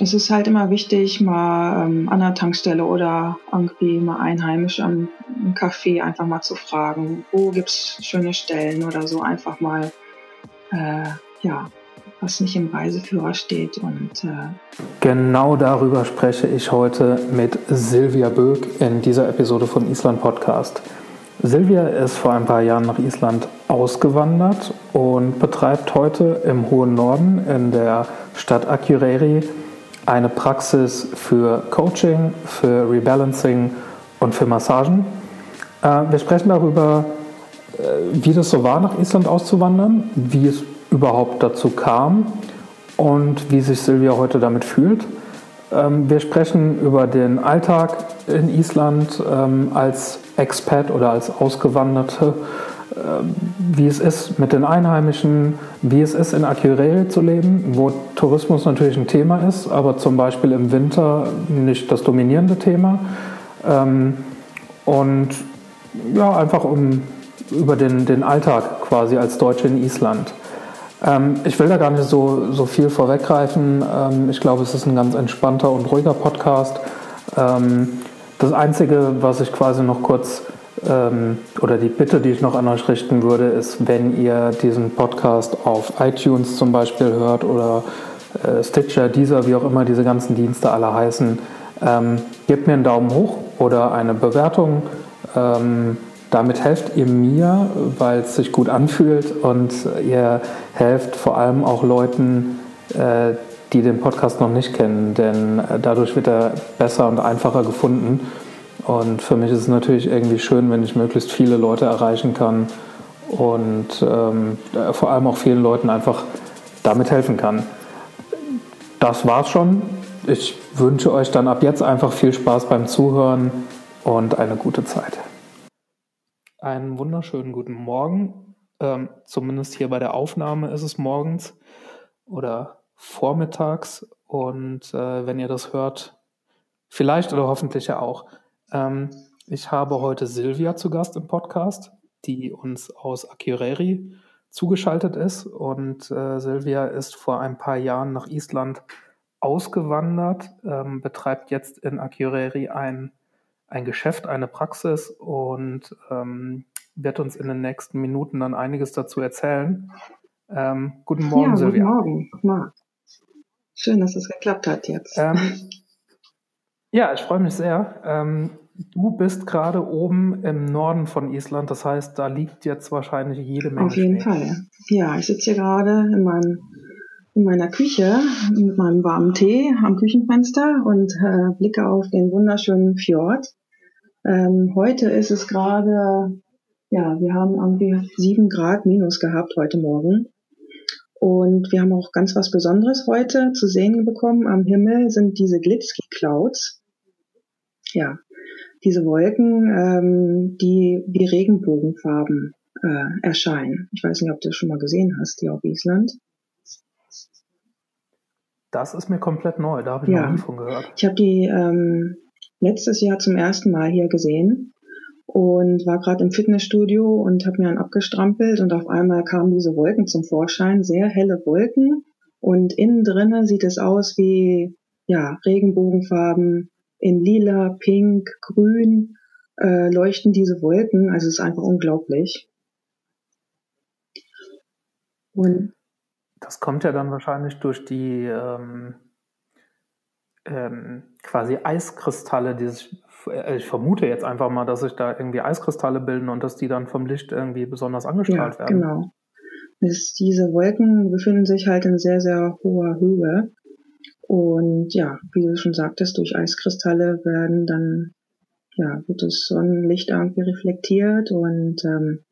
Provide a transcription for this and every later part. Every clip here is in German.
es ist halt immer wichtig, mal ähm, an der Tankstelle oder irgendwie mal einheimisch am Café einfach mal zu fragen, wo gibt's schöne Stellen oder so, einfach mal, äh, ja, was nicht im Reiseführer steht. Und äh genau darüber spreche ich heute mit Silvia Böck in dieser Episode von Island Podcast. Silvia ist vor ein paar Jahren nach Island ausgewandert und betreibt heute im hohen Norden in der Stadt Akureyri eine Praxis für Coaching, für Rebalancing und für Massagen. Äh, wir sprechen darüber, äh, wie das so war, nach Island auszuwandern, wie es überhaupt dazu kam und wie sich Silvia heute damit fühlt. Ähm, wir sprechen über den Alltag in Island ähm, als Expat oder als Ausgewanderte, wie es ist mit den Einheimischen, wie es ist in Akureyri zu leben, wo Tourismus natürlich ein Thema ist, aber zum Beispiel im Winter nicht das dominierende Thema. Und ja, einfach um über den, den Alltag quasi als Deutsche in Island. Ähm, ich will da gar nicht so, so viel vorweggreifen. Ähm, ich glaube, es ist ein ganz entspannter und ruhiger Podcast. Ähm, das Einzige, was ich quasi noch kurz ähm, oder die Bitte, die ich noch an euch richten würde, ist, wenn ihr diesen Podcast auf iTunes zum Beispiel hört oder äh, Stitcher, Deezer, wie auch immer diese ganzen Dienste alle heißen, ähm, gebt mir einen Daumen hoch oder eine Bewertung. Ähm, damit helft ihr mir, weil es sich gut anfühlt und ihr helft vor allem auch Leuten, äh, die den Podcast noch nicht kennen, denn äh, dadurch wird er besser und einfacher gefunden. Und für mich ist es natürlich irgendwie schön, wenn ich möglichst viele Leute erreichen kann und ähm, vor allem auch vielen Leuten einfach damit helfen kann. Das war's schon. Ich wünsche euch dann ab jetzt einfach viel Spaß beim Zuhören und eine gute Zeit. Einen wunderschönen guten Morgen. Ähm, zumindest hier bei der Aufnahme ist es morgens oder vormittags. Und äh, wenn ihr das hört, vielleicht oder hoffentlich ja auch. Ähm, ich habe heute Silvia zu Gast im Podcast, die uns aus Akureyri zugeschaltet ist. Und äh, Silvia ist vor ein paar Jahren nach Island ausgewandert, ähm, betreibt jetzt in Akureyri ein ein Geschäft, eine Praxis und ähm, wird uns in den nächsten Minuten dann einiges dazu erzählen. Ähm, guten Morgen, ja, Silvia. Guten Morgen. Marc. Schön, dass es geklappt hat jetzt. Ähm, ja, ich freue mich sehr. Ähm, du bist gerade oben im Norden von Island, das heißt, da liegt jetzt wahrscheinlich jede Menge. Auf jeden Schnee. Fall. Ja, ich sitze hier gerade in meinem in meiner Küche mit meinem warmen Tee am Küchenfenster und äh, blicke auf den wunderschönen Fjord. Ähm, heute ist es gerade, ja, wir haben irgendwie sieben Grad minus gehabt heute Morgen. Und wir haben auch ganz was Besonderes heute zu sehen bekommen. Am Himmel sind diese Glitzky Clouds. Ja, diese Wolken, ähm, die wie Regenbogenfarben äh, erscheinen. Ich weiß nicht, ob du das schon mal gesehen hast, hier auf Island. Das ist mir komplett neu, da habe ich Ja. noch nie von gehört. Ich habe die ähm, letztes Jahr zum ersten Mal hier gesehen und war gerade im Fitnessstudio und habe mir einen abgestrampelt und auf einmal kamen diese Wolken zum Vorschein, sehr helle Wolken und innen drinnen sieht es aus wie ja Regenbogenfarben in lila, pink, grün äh, leuchten diese Wolken, also es ist einfach unglaublich. Und Das kommt ja dann wahrscheinlich durch die ähm, ähm, quasi Eiskristalle, die sich, äh, ich vermute jetzt einfach mal, dass sich da irgendwie Eiskristalle bilden und dass die dann vom Licht irgendwie besonders Ja, angestrahlt werden. genau. Das, diese Wolken befinden sich halt in sehr, sehr hoher Höhe. Und ja, wie du schon sagtest, durch Eiskristalle werden dann, ja, wird das Sonnenlicht irgendwie reflektiert und ähm,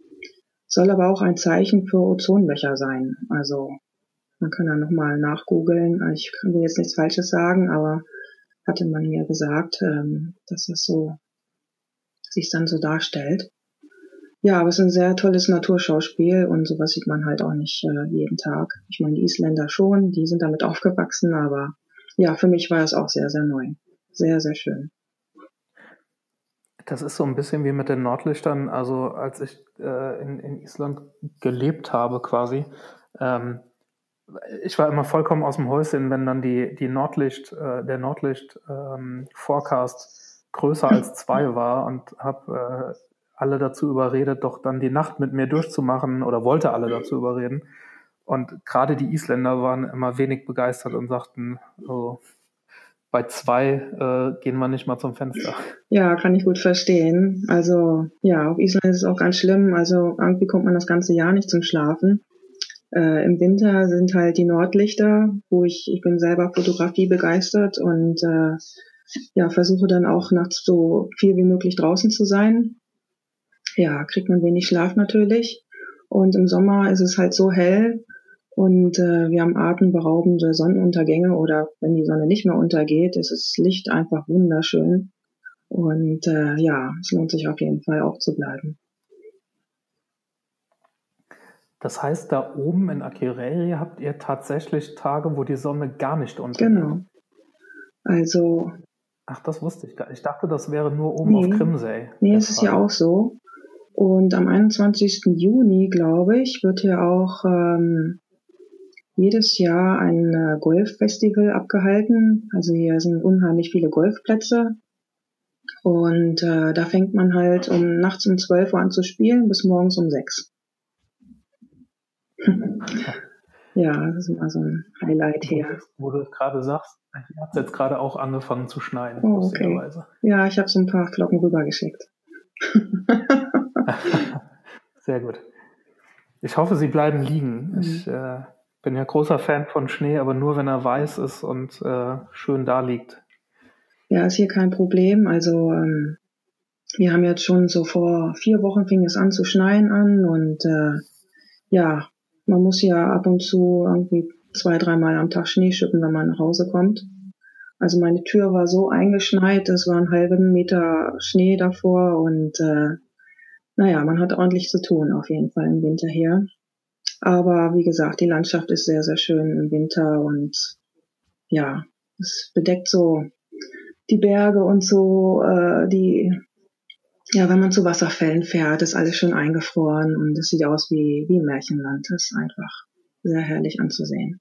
soll aber auch ein Zeichen für Ozonlöcher sein. Also man kann da nochmal nachgoogeln. Ich will jetzt nichts Falsches sagen, aber hatte man mir gesagt, ähm, dass das so sich dann so darstellt. Ja, aber es ist ein sehr tolles Naturschauspiel und sowas sieht man halt auch nicht äh, jeden Tag. Ich meine, die Isländer schon, die sind damit aufgewachsen, aber ja, für mich war es auch sehr, sehr neu. Sehr, sehr schön. Das ist so ein bisschen wie mit den Nordlichtern. Also als ich äh, in, in Island gelebt habe quasi, ähm, ich war immer vollkommen aus dem Häuschen, wenn dann die, die Nordlicht, äh, der Nordlicht-Forecast ähm, größer als zwei war und habe äh, alle dazu überredet, doch dann die Nacht mit mir durchzumachen oder wollte alle dazu überreden. Und gerade die Isländer waren immer wenig begeistert und sagten, oh, bei zwei äh, gehen wir nicht mal zum Fenster. Ja, kann ich gut verstehen. Also ja, auf Island ist es auch ganz schlimm. Also irgendwie kommt man das ganze Jahr nicht zum Schlafen. Äh, Im Winter sind halt die Nordlichter, wo ich, ich bin selber Fotografie begeistert und äh, ja, versuche dann auch nachts so viel wie möglich draußen zu sein. Ja, kriegt man wenig Schlaf natürlich. Und im Sommer ist es halt so hell und äh, wir haben atemberaubende Sonnenuntergänge oder wenn die Sonne nicht mehr untergeht, ist das Licht einfach wunderschön. Und äh, ja, es lohnt sich auf jeden Fall auch zu bleiben. Das heißt, da oben in Akureyri habt ihr tatsächlich Tage, wo die Sonne gar nicht untergeht. Genau. Also Ach, das wusste ich gar nicht. Ich dachte, das wäre nur oben nee, auf Krimsey. Nee, es ist ja auch so. Und am 21. Juni, glaube ich, wird hier auch ähm, jedes Jahr ein äh, Golffestival abgehalten. Also hier sind unheimlich viele Golfplätze. Und äh, da fängt man halt um nachts um 12 Uhr an zu spielen bis morgens um 6. ja, das ist immer so ein Highlight hier. Wo du es gerade sagst, hat es jetzt gerade auch angefangen zu schneien, oh, okay. Ja, ich habe so ein paar Flocken rübergeschickt. Sehr gut. Ich hoffe, sie bleiben liegen. Mhm. Ich äh, bin ja großer Fan von Schnee, aber nur wenn er weiß ist und äh, schön da liegt. Ja, ist hier kein Problem. Also ähm, wir haben jetzt schon so vor vier Wochen fing es an zu schneien an und äh, ja, man muss ja ab und zu irgendwie zwei, dreimal am Tag Schnee schippen, wenn man nach Hause kommt. Also meine Tür war so eingeschneit, es war ein halben Meter Schnee davor und äh, naja, man hat ordentlich zu tun auf jeden Fall im Winter hier. Aber wie gesagt, die Landschaft ist sehr, sehr schön im Winter und ja, es bedeckt so die Berge und so, äh, die, ja, wenn man zu Wasserfällen fährt, ist alles schön eingefroren und es sieht aus wie, wie Märchenland. Das ist einfach sehr herrlich anzusehen.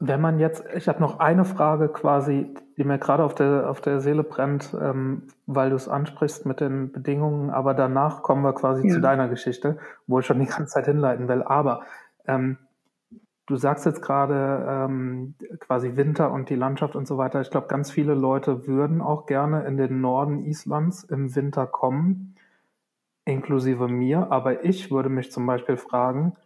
Wenn man jetzt, ich habe noch eine Frage quasi, die mir gerade auf der, auf der Seele brennt, ähm, weil du es ansprichst mit den Bedingungen, aber danach kommen wir quasi ja. zu deiner Geschichte, wo ich schon die ganze Zeit hinleiten will. Aber ähm, du sagst jetzt gerade ähm, quasi Winter und die Landschaft und so weiter. Ich glaube, ganz viele Leute würden auch gerne in den Norden Islands im Winter kommen, inklusive mir. Aber ich würde mich zum Beispiel fragen,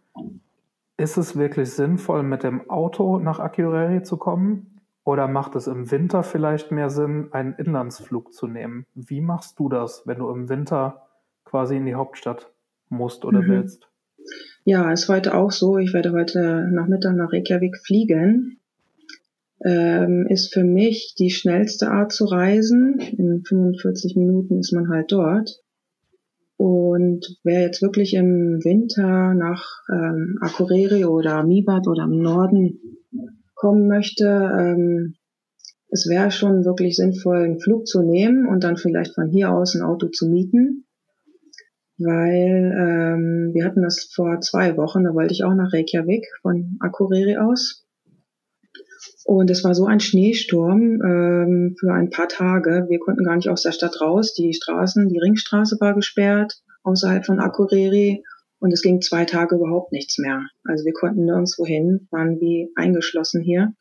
ist es wirklich sinnvoll, mit dem Auto nach Akureyri zu kommen? Oder macht es im Winter vielleicht mehr Sinn, einen Inlandsflug zu nehmen? Wie machst du das, wenn du im Winter quasi in die Hauptstadt musst oder mhm. willst? Ja, ist heute auch so. Ich werde heute Nachmittag nach Reykjavik fliegen. Ähm, ist für mich die schnellste Art zu reisen. In 45 Minuten ist man halt dort. Und wer jetzt wirklich im Winter nach ähm, Akureyri oder Mibat oder im Norden kommen möchte, ähm, es wäre schon wirklich sinnvoll, einen Flug zu nehmen und dann vielleicht von hier aus ein Auto zu mieten. Weil ähm, wir hatten das vor zwei Wochen, da wollte ich auch nach Reykjavik von Akureyri aus. Und es war so ein Schneesturm ähm, für ein paar Tage. Wir konnten gar nicht aus der Stadt raus. Die Straßen, die Ringstraße war gesperrt außerhalb von Akureyri und es ging zwei Tage überhaupt nichts mehr. Also wir konnten nirgendwo hin, waren wie eingeschlossen hier.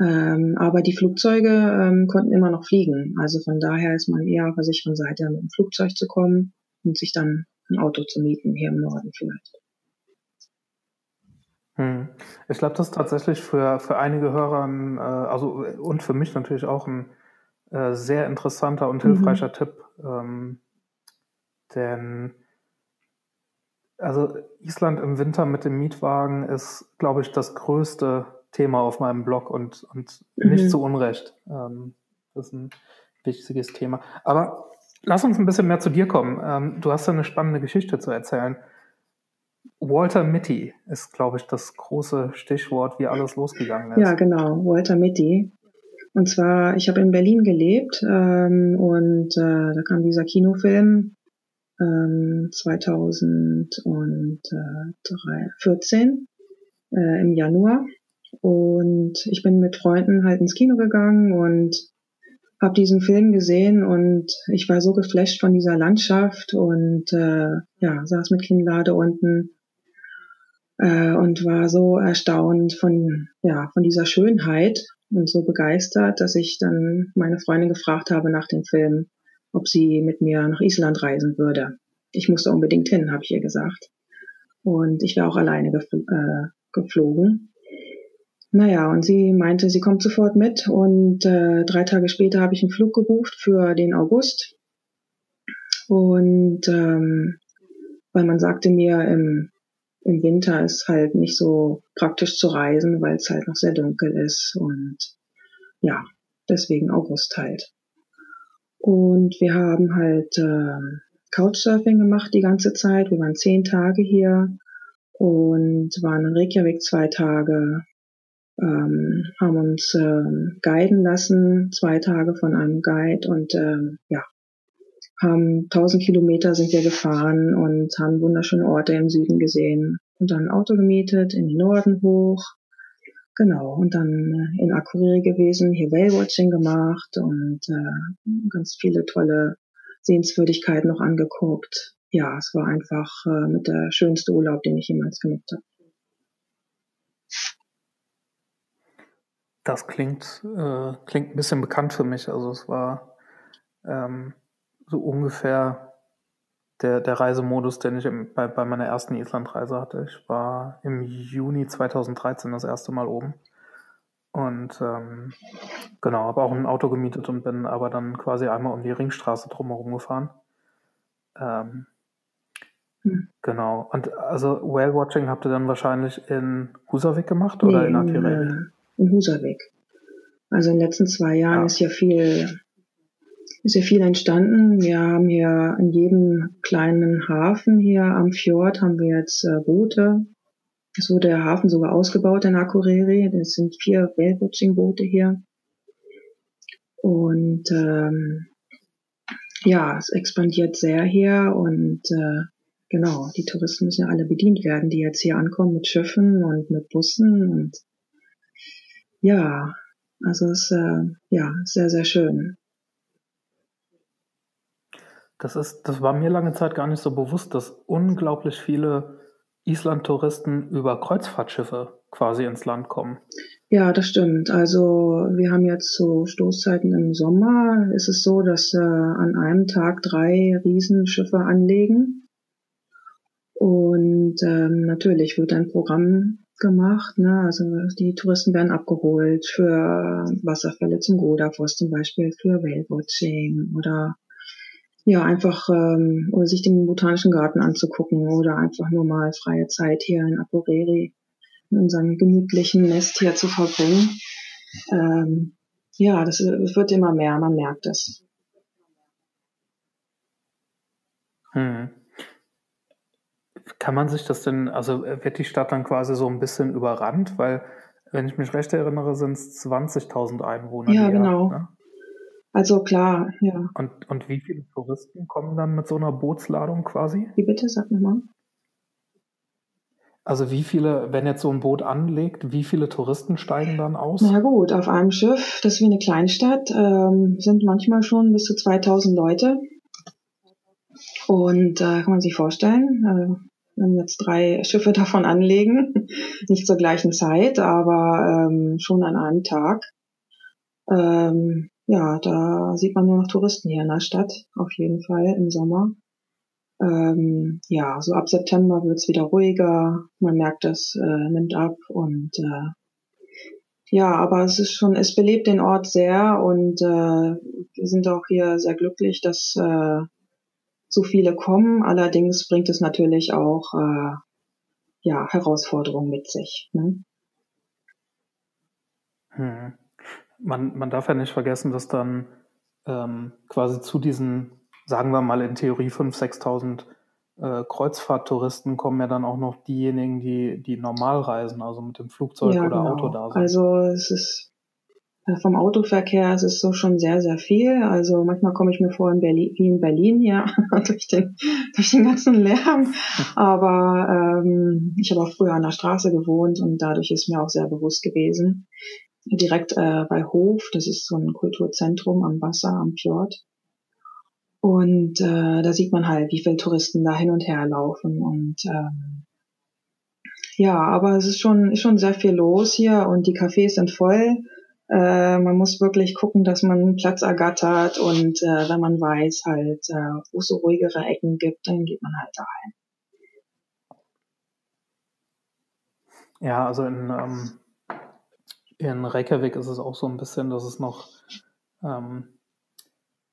Ähm, aber die Flugzeuge ähm, konnten immer noch fliegen. Also von daher ist man eher auf der sicheren Seite, mit dem Flugzeug zu kommen und sich dann ein Auto zu mieten hier im Norden vielleicht. Hm. Ich glaube, das ist tatsächlich für, für einige Hörer, äh, also und für mich natürlich auch ein äh, sehr interessanter und hilfreicher mhm. Tipp. Ähm, denn also Island im Winter mit dem Mietwagen ist, glaube ich, das größte Thema auf meinem Blog und, und mhm. nicht zu Unrecht. Ähm, das ist ein wichtiges Thema. Aber lass uns ein bisschen mehr zu dir kommen. Ähm, du hast ja eine spannende Geschichte zu erzählen. Walter Mitty ist, glaube ich, das große Stichwort, wie alles losgegangen ist. Ja, genau, Walter Mitty. Und zwar, ich habe in Berlin gelebt ähm, und äh, da kam dieser Kinofilm ähm, 2014 äh, im Januar. Und ich bin mit Freunden halt ins Kino gegangen und habe diesen Film gesehen und ich war so geflasht von dieser Landschaft und äh, ja, saß mit Kinnlade unten äh, und war so erstaunt von, ja, von dieser Schönheit und so begeistert, dass ich dann meine Freundin gefragt habe nach dem Film, ob sie mit mir nach Island reisen würde. Ich musste unbedingt hin, habe ich ihr gesagt. Und ich wäre auch alleine gefl äh, geflogen. Naja, und sie meinte, sie kommt sofort mit und äh, drei Tage später habe ich einen Flug gebucht für den August. Und ähm, weil man sagte mir, im, im Winter ist halt nicht so praktisch zu reisen, weil es halt noch sehr dunkel ist und ja, deswegen August halt. Und wir haben halt äh, Couchsurfing gemacht die ganze Zeit. Wir waren zehn Tage hier und waren in Reykjavik zwei Tage, ähm, haben uns ähm, guiden lassen, zwei Tage von einem Guide und ähm, ja, haben 1000 Kilometer sind wir gefahren und haben wunderschöne Orte im Süden gesehen und dann ein Auto gemietet in den Norden hoch. Genau, und dann in Akureyri gewesen, hier Whale-Watching gemacht und äh, ganz viele tolle Sehenswürdigkeiten noch angeguckt. Ja, es war einfach äh, mit der schönste Urlaub, den ich jemals gemacht habe. Das klingt, äh, klingt ein bisschen bekannt für mich. Also es war ähm, so ungefähr der, der Reisemodus, den ich im, bei, bei meiner ersten Islandreise hatte. Ich war im Juni 2013 das erste Mal oben. Und ähm, genau, habe auch ein Auto gemietet und bin aber dann quasi einmal um die Ringstraße drumherum gefahren. Ähm, hm. Genau. Und also Whale Watching habt ihr dann wahrscheinlich in Husavik gemacht oder nee, in Akureyri? In, Husavik. Also in den letzten zwei Jahren ja. ist ja viel ist ja viel entstanden. Wir haben hier in jedem kleinen Hafen hier am Fjord haben wir jetzt äh, Boote. Es wurde der Hafen sogar ausgebaut in Akureyri. Es sind vier Whale-Watching-Boote hier. Und ähm, ja, es expandiert sehr hier und äh, genau, die Touristen müssen ja alle bedient werden, die jetzt hier ankommen mit Schiffen und mit Bussen und ja, also es ist äh, ja sehr, sehr schön. Das ist, das war mir lange Zeit gar nicht so bewusst, dass unglaublich viele Island-Touristen über Kreuzfahrtschiffe quasi ins Land kommen. Ja, das stimmt. Also wir haben jetzt so Stoßzeiten im Sommer. Ist es so, dass äh, an einem Tag drei Riesenschiffe anlegen. Und ähm, natürlich wird ein Programm gemacht. Ne? Also die Touristen werden abgeholt für Wasserfälle zum Godafoss zum Beispiel, für Whale-Watching oder ja, einfach ähm, oder sich den botanischen Garten anzugucken oder einfach nur mal freie Zeit hier in Akureyri in unserem gemütlichen Nest hier zu verbringen. Ähm, ja, das, das wird immer mehr, man merkt es. Hm. Kann man sich das denn, also wird die Stadt dann quasi so ein bisschen überrannt? Weil, wenn ich mich recht erinnere, sind es 20.000 Einwohner. Ja, genau. ne? Also klar, ja. Und, und wie viele Touristen kommen dann mit so einer Bootsladung quasi? Wie bitte, sag nochmal. Also wie viele, wenn jetzt so ein Boot anlegt, wie viele Touristen steigen dann aus? Na gut, auf einem Schiff, das ist wie eine Kleinstadt, ähm, sind manchmal schon bis zu 2000 Leute. Und äh, kann man sich vorstellen, äh, wenn jetzt drei Schiffe davon anlegen, nicht zur gleichen Zeit, aber ähm, schon an einem Tag, ähm, ja, da sieht man nur noch Touristen hier in der Stadt, auf jeden Fall im Sommer. Ähm, ja, so ab September wird's wieder ruhiger, man merkt, das äh, nimmt ab und äh, ja, aber es ist schon, es belebt den Ort sehr und äh, wir sind auch hier sehr glücklich, dass äh, so viele kommen. Allerdings bringt es natürlich auch äh, ja, Herausforderungen mit sich. Ne? Hm man, man darf ja nicht vergessen, dass dann ähm, quasi zu diesen, sagen wir mal in Theorie 5.000, 6.000 äh, Kreuzfahrttouristen kommen ja dann auch noch diejenigen, die, die normal reisen, also mit dem Flugzeug ja, oder genau. Auto da sind. Also es ist vom Autoverkehr ist es so schon sehr, sehr viel. Also manchmal komme ich mir vor in Berlin, wie in Berlin hier durch, den, durch den ganzen Lärm. Aber ähm, ich habe auch früher an der Straße gewohnt und dadurch ist mir auch sehr bewusst gewesen. Direkt äh, bei Hof, das ist so ein Kulturzentrum am Wasser, am Fjord. Und äh, da sieht man halt, wie viele Touristen da hin und her laufen. Und ähm, ja, aber es ist schon, ist schon sehr viel los hier und die Cafés sind voll. Äh, man muss wirklich gucken, dass man einen Platz ergattert und äh, wenn man weiß halt, äh, wo es so ruhigere Ecken gibt, dann geht man halt dahin. Ja, also in, ähm, in Reykjavik ist es auch so ein bisschen, dass es noch ähm,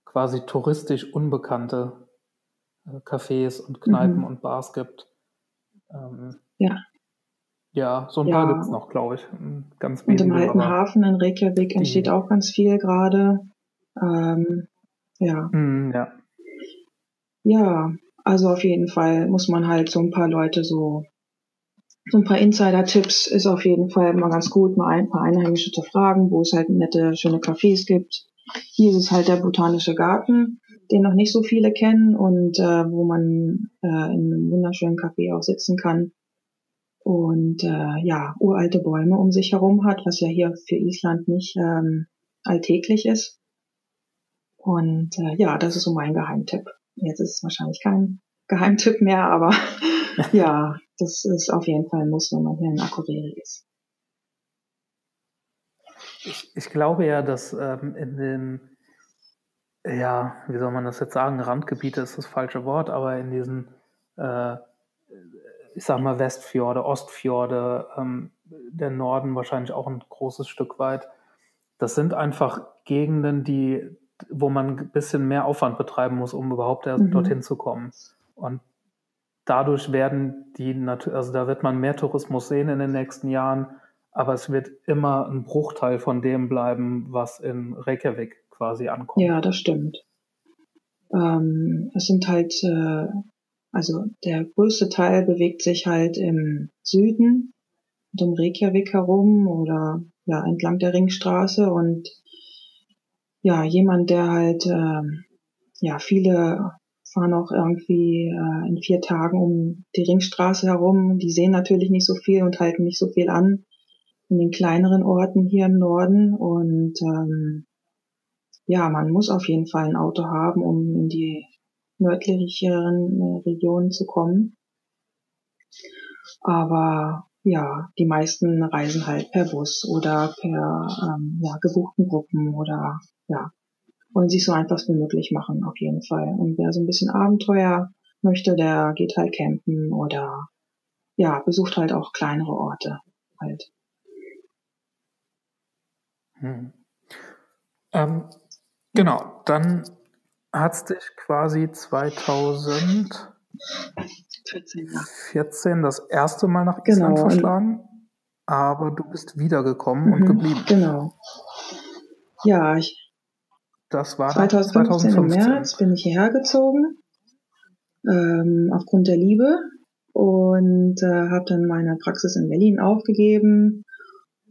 quasi touristisch unbekannte äh, Cafés und Kneipen mhm. und Bars gibt. Ähm, ja. Ja, so ein ja. paar gibt es noch, glaube ich. Ganz wenige, Und im alten Hafen in Reykjavik entsteht die. auch ganz viel gerade. Ähm, ja. Mm, ja. Ja, also auf jeden Fall muss man halt so ein paar Leute so, so ein paar Insider-Tipps ist auf jeden Fall mal ganz gut, mal ein paar Einheimische zu fragen, wo es halt nette, schöne Cafés gibt. Hier ist es halt der Botanische Garten, den noch nicht so viele kennen und äh, wo man äh, in einem wunderschönen Café auch sitzen kann und äh, ja, uralte Bäume um sich herum hat, was ja hier für Island nicht ähm, alltäglich ist. Und äh, ja, das ist so mein Geheimtipp. Jetzt ist es wahrscheinlich kein Geheimtipp mehr, aber ja, das ist auf jeden Fall ein Muss, wenn man hier in Akureyri ist. Ich, ich glaube ja, dass ähm, in den, ja, wie soll man das jetzt sagen, Randgebiete ist das falsche Wort, aber in diesen äh, ich sag mal, Westfjorde, Ostfjorde, ähm, der Norden wahrscheinlich auch ein großes Stück weit. Das sind einfach Gegenden, die, wo man ein bisschen mehr Aufwand betreiben muss, um überhaupt mhm. dorthin zu kommen. Und dadurch werden die, also da wird man mehr Tourismus sehen in den nächsten Jahren, aber es wird immer ein Bruchteil von dem bleiben, was in Reykjavik quasi ankommt. Ja, das stimmt. Ähm, es sind halt äh, also der größte Teil bewegt sich halt im Süden und um Reykjavik herum oder ja entlang der Ringstraße und ja jemand, der halt äh, ja viele fahren auch irgendwie äh, in vier Tagen um die Ringstraße herum. Die sehen natürlich nicht so viel und halten nicht so viel an in den kleineren Orten hier im Norden und ähm, ja, man muss auf jeden Fall ein Auto haben, um in die nördlicheren äh, Regionen zu kommen. Aber ja, die meisten reisen halt per Bus oder per ähm, ja, gebuchten Gruppen oder ja, wollen sich so einfach wie möglich machen, auf jeden Fall. Und wer so ein bisschen Abenteuer möchte, der geht halt campen oder ja, besucht halt auch kleinere Orte halt. Hm. Ähm, genau, dann hat dich quasi 2014 das erste Mal nach Island genau. verschlagen, aber du bist wiedergekommen mhm, und geblieben. Genau. Ja, ich. Das war 2015, 2015. im März bin ich hierher gezogen, ähm, aufgrund der Liebe und äh, habe dann meine Praxis in Berlin aufgegeben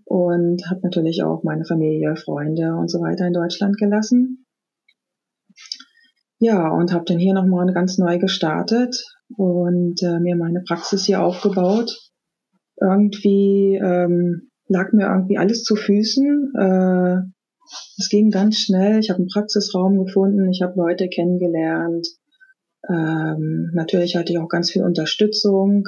und habe natürlich auch meine Familie, Freunde und so weiter in Deutschland gelassen ja, und habe dann hier nochmal ganz neu gestartet und äh, mir meine Praxis hier aufgebaut. Irgendwie ähm, lag mir irgendwie alles zu Füßen. Äh, es ging ganz schnell. Ich habe einen Praxisraum gefunden, ich habe Leute kennengelernt. Ähm, natürlich hatte ich auch ganz viel Unterstützung.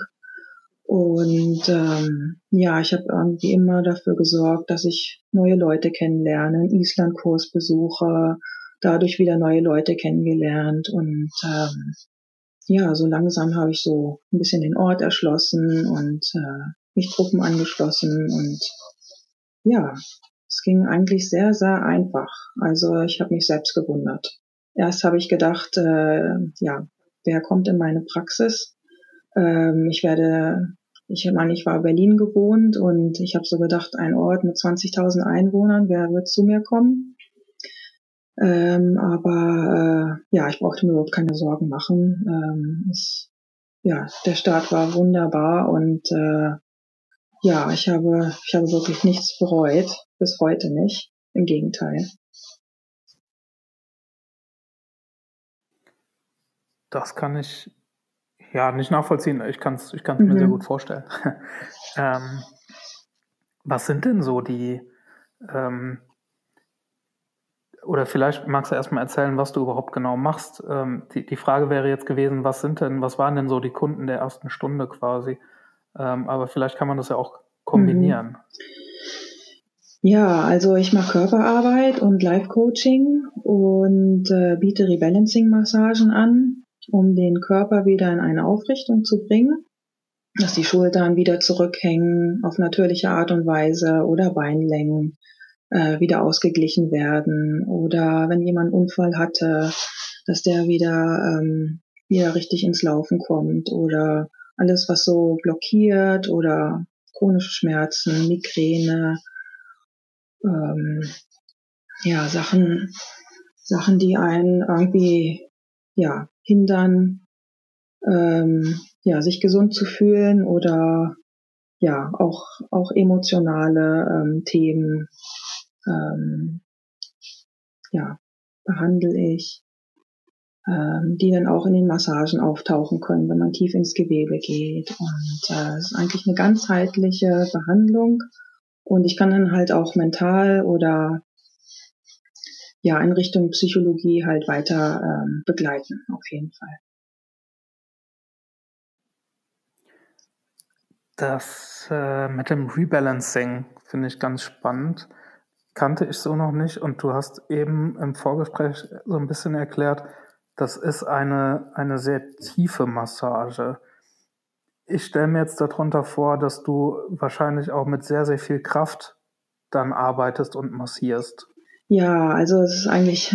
Und ähm, ja, ich habe irgendwie immer dafür gesorgt, dass ich neue Leute kennenlerne, einen Islandkurs besuche, dadurch wieder neue Leute kennengelernt und ähm, ja, so langsam habe ich so ein bisschen den Ort erschlossen und äh, mich Gruppen angeschlossen und ja, es ging eigentlich sehr, sehr einfach. Also ich habe mich selbst gewundert. Erst habe ich gedacht, äh, ja, wer kommt in meine Praxis? Ähm, ich werde, ich meine, ich war in Berlin gewohnt und ich habe so gedacht, ein Ort mit 20.000 Einwohnern, wer wird zu mir kommen? Ähm, aber äh, ja, ich brauchte mir überhaupt keine Sorgen machen. Ähm, es, ja, der Start war wunderbar und äh, ja, ich habe, ich habe wirklich nichts bereut, bis heute nicht. Im Gegenteil. Das kann ich ja nicht nachvollziehen. Ich kann es ich kann's mhm. mir sehr mhm. gut vorstellen. ähm, was sind denn so die, ähm, oder vielleicht magst du erstmal erzählen, was du überhaupt genau machst. Ähm, die, die Frage wäre jetzt gewesen, was sind denn, was waren denn so die Kunden der ersten Stunde quasi? Ähm, aber vielleicht kann man das ja auch kombinieren. Mhm. Ja, also ich mache Körperarbeit und Life-Coaching und äh, biete Rebalancing-Massagen an, um den Körper wieder in eine Aufrichtung zu bringen, dass die Schultern wieder zurückhängen auf natürliche Art und Weise oder Beinlängen äh, wieder ausgeglichen werden. Oder wenn jemand einen Unfall hatte, dass der wieder, ähm, wieder richtig ins Laufen kommt. Oder alles, was so blockiert oder chronische Schmerzen, Migräne, ähm, ja, Sachen, Sachen, die einen irgendwie, ja, hindern, ähm, ja, sich gesund zu fühlen oder ja, auch, auch emotionale ähm, Themen, ähm, ja, behandle ich, ähm, die dann auch in den Massagen auftauchen können, wenn man tief ins Gewebe geht. Und äh, es ist eigentlich eine ganzheitliche Behandlung. Und ich kann dann halt auch mental oder ja in Richtung Psychologie halt weiter ähm, begleiten, auf jeden Fall. Das äh, mit dem Rebalancing finde ich ganz spannend kannte ich so noch nicht und du hast eben im Vorgespräch so ein bisschen erklärt, das ist eine, eine sehr tiefe Massage. Ich stelle mir jetzt darunter vor, dass du wahrscheinlich auch mit sehr, sehr viel Kraft dann arbeitest und massierst. Ja, also es ist eigentlich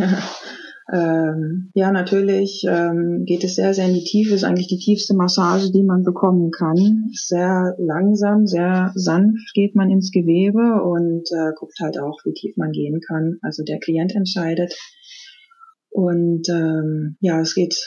Ähm, ja, natürlich ähm, geht es sehr, sehr in die Tiefe. Ist eigentlich die tiefste Massage, die man bekommen kann. Sehr langsam, sehr sanft geht man ins Gewebe und äh, guckt halt auch, wie tief man gehen kann. Also der Klient entscheidet. Und ähm, ja, es geht,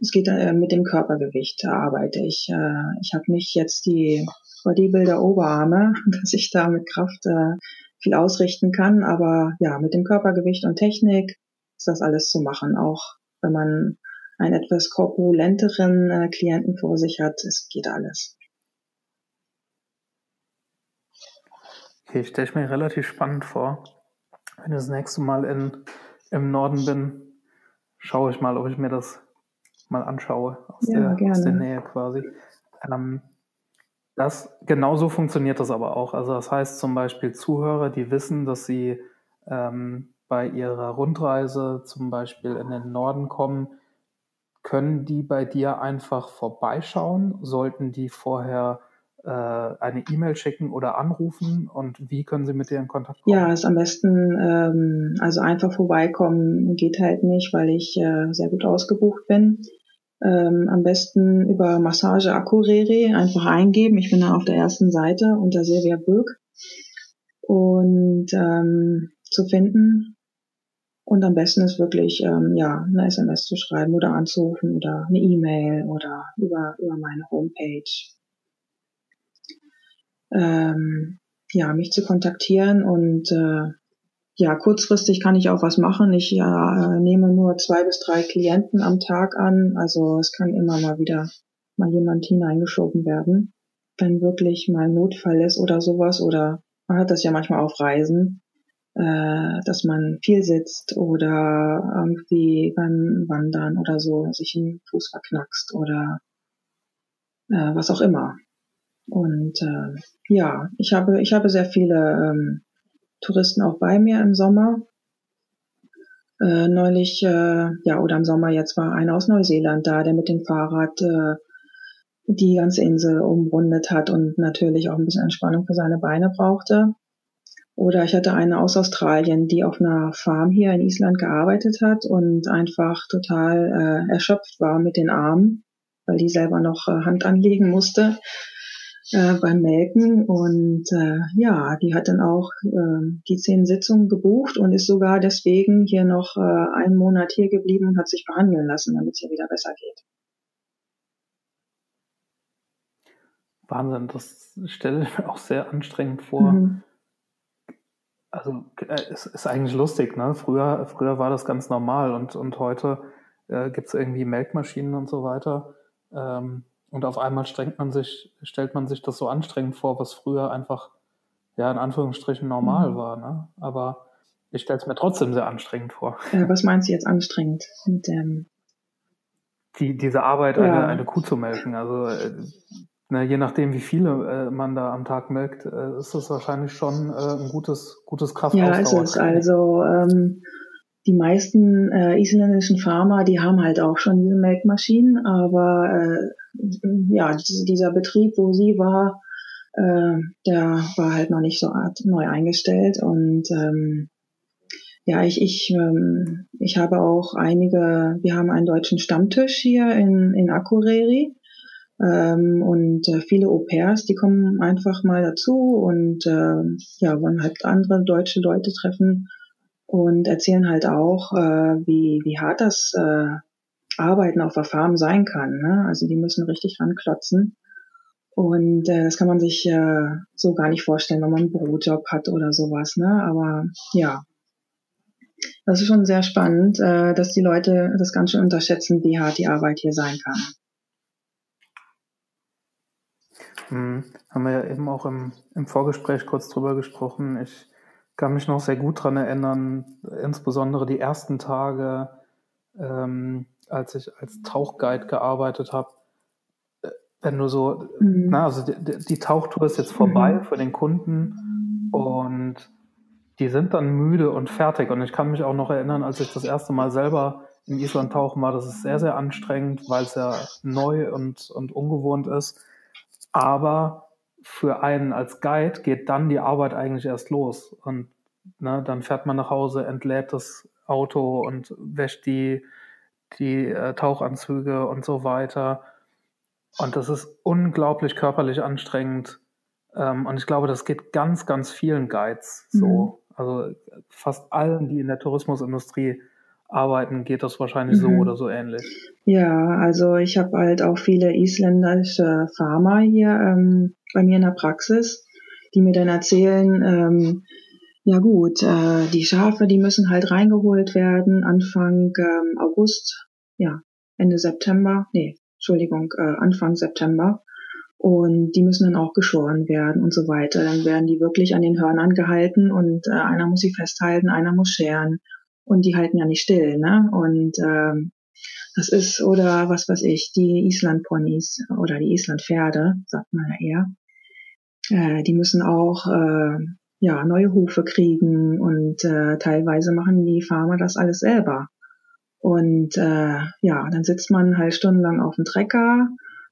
es geht äh, mit dem Körpergewicht arbeite ich. Äh, ich habe mich jetzt die Bodybuilder Oberarme, dass ich da mit Kraft äh, viel ausrichten kann. Aber ja, mit dem Körpergewicht und Technik ist das alles zu machen, auch wenn man einen etwas korpulenteren äh, Klienten vor sich hat. Es geht alles. Okay, ich stelle mir relativ spannend vor. Wenn ich das nächste Mal in, im Norden bin, schaue ich mal, ob ich mir das mal anschaue aus, ja, der, aus der, Nähe quasi. Ähm, das, genauso funktioniert das aber auch. Also das heißt zum Beispiel Zuhörer, die wissen, dass sie ähm, bei ihrer Rundreise zum Beispiel in den Norden kommen, können die bei dir einfach vorbeischauen? Sollten die vorher äh, eine E-Mail schicken oder anrufen? Und wie können sie mit dir in Kontakt kommen? Ja, ist am besten, ähm, also einfach vorbeikommen geht halt nicht, weil ich äh, sehr gut ausgebucht bin. Ähm, am besten über Massage Akurere einfach eingeben. Ich bin da auf der ersten Seite unter Silvia Böck und ähm, zu finden. Und am besten ist wirklich, ähm, ja, eine SMS zu schreiben oder anzurufen oder eine E-Mail oder über, über meine Homepage. Ähm, ja, mich zu kontaktieren und äh, ja, kurzfristig kann ich auch was machen. Ich ja, äh, nehme nur zwei bis drei Klienten am Tag an. Also es kann immer mal wieder mal jemand hineingeschoben werden, wenn wirklich mal Notfall ist oder sowas. Oder man hat das ja manchmal auf Reisen äh, dass man viel sitzt oder irgendwie beim Wandern oder so sich den Fuß verknackst oder äh, was auch immer. Und äh, ja, ich habe, ich habe sehr viele ähm, Touristen auch bei mir im Sommer. Äh, neulich, äh, ja, oder im Sommer jetzt war einer aus Neuseeland da, der mit dem Fahrrad äh, die ganze Insel umrundet hat und natürlich auch ein bisschen Entspannung für seine Beine brauchte. Oder ich hatte eine aus Australien, die auf einer Farm hier in Island gearbeitet hat und einfach total äh, erschöpft war mit den Armen, weil die selber noch äh, Hand anlegen musste äh, beim Melken. Und äh, ja, die hat dann auch äh, die zehn Sitzungen gebucht und ist sogar deswegen hier noch äh, einen Monat hier geblieben und hat sich behandeln lassen, damit es ihr wieder besser geht. Wahnsinn, das stelle ich mir auch sehr anstrengend vor. Mhm also äh, es ist eigentlich lustig, ne? Früher, früher war das ganz normal und, und heute äh, gibt es irgendwie Melkmaschinen und so weiter. Ähm, und auf einmal strengt man sich, stellt man sich das so anstrengend vor, was früher einfach, ja, in Anführungsstrichen normal mhm. war. Ne? Aber ich stelle es mir trotzdem sehr anstrengend vor. Äh, was meinst du jetzt anstrengend mit dem? Die, diese Arbeit, ja. eine, eine Kuh zu melken. Also äh, ne, je nachdem, wie viele äh, man da am Tag melkt, äh, ist das wahrscheinlich schon äh, ein gutes, gutes Kraftausdauer. Ja, ist es. Also ähm, die meisten äh, isländischen Farmer, die haben halt auch schon diese Melkmaschinen, aber äh, ja, dieser Betrieb, wo sie war, äh, der war halt noch nicht so neu eingestellt und ähm, ja, ich, ich, ähm, ich habe auch einige, wir haben einen deutschen Stammtisch hier in, in Akureyri ähm, und äh, viele Au pairs, die kommen einfach mal dazu und äh, ja, wollen halt andere deutsche Leute treffen und erzählen halt auch, äh, wie, wie hart das Arbeiten auf der Farm sein kann. Ne? Also die müssen richtig ranklotzen. Und das kann man sich so gar nicht vorstellen, wenn man einen Brotjob hat oder sowas. Ne? Aber ja, das ist schon sehr spannend, dass die Leute das ganz schön unterschätzen, wie hart die Arbeit hier sein kann. Hm, haben wir ja eben auch im, im Vorgespräch kurz drüber gesprochen. Ich kann mich noch sehr gut daran erinnern, insbesondere die ersten Tage, ähm, als ich als Tauchguide gearbeitet habe. Äh, wenn du so, mhm. na, also die, die, Tauchtour ist jetzt vorbei mhm. für den Kunden und die sind dann müde und fertig. Und ich kann mich auch noch erinnern, als ich das erste Mal selber in Island tauchen war, das ist sehr, sehr anstrengend, weil es ja neu und, und ungewohnt ist. Aber für einen als Guide geht dann die Arbeit eigentlich erst los. Und ne, dann fährt man nach Hause, entlädt das Auto und wäscht die, die äh, Tauchanzüge und so weiter. Und das ist unglaublich körperlich anstrengend. Ähm, und ich glaube, das geht ganz, ganz vielen Guides so. Mhm. Also fast allen, die in der Tourismusindustrie arbeiten, geht das wahrscheinlich mhm. so oder so ähnlich. Ja, also ich habe halt auch viele isländische Farmer hier ähm, bei mir in der Praxis, die mir dann erzählen, ähm, ja gut, äh, die Schafe, die müssen halt reingeholt werden Anfang ähm, August, ja, Ende September, nee, Entschuldigung, äh, Anfang September. Und die müssen dann auch geschoren werden und so weiter. Dann werden die wirklich an den Hörnern gehalten und äh, einer muss sie festhalten, einer muss scheren. Und die halten ja nicht still, ne? Und ähm, das ist, oder was weiß ich, die Island-Ponys oder die Island-Pferde, sagt man ja eher, äh, die müssen auch äh, ja, neue Hufe kriegen und äh, teilweise machen die Farmer das alles selber. Und äh, ja, dann sitzt man halt stundenlang auf dem Trecker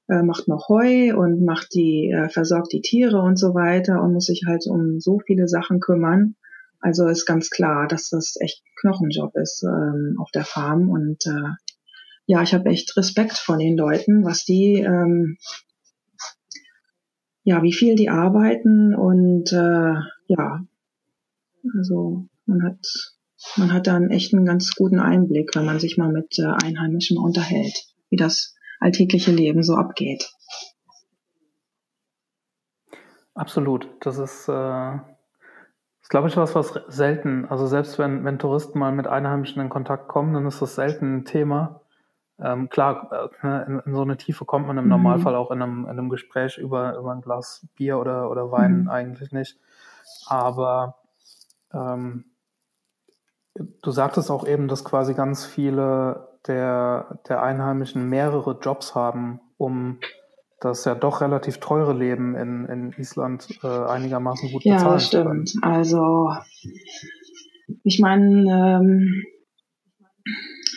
äh, macht noch Heu und macht die, äh, versorgt die Tiere und so weiter und muss sich halt um so viele Sachen kümmern. Also ist ganz klar, dass das echt Knochenjob ist ähm, auf der Farm und äh, ja, ich habe echt Respekt vor den Leuten, was die, ähm, ja, wie viel die arbeiten und äh, ja, also man hat man hat da einen echten ganz guten Einblick, wenn man sich mal mit äh, Einheimischen unterhält, wie das alltägliche Leben so abgeht. Absolut. Das ist, äh, ist glaube ich, was, was selten, also selbst wenn, wenn Touristen mal mit Einheimischen in Kontakt kommen, dann ist das selten ein Thema. Ähm, klar, äh, ne, in, in, so eine Tiefe kommt man im mhm. Normalfall auch in einem, in einem Gespräch über, über ein Glas Bier oder, oder Wein mhm. eigentlich nicht. Aber ähm, du sagtest auch eben, dass quasi ganz viele der, der Einheimischen mehrere Jobs haben, um das ja doch relativ teure Leben in, in Island äh, einigermaßen gut bezahlen Ja, das stimmt. Also ich meine, ähm,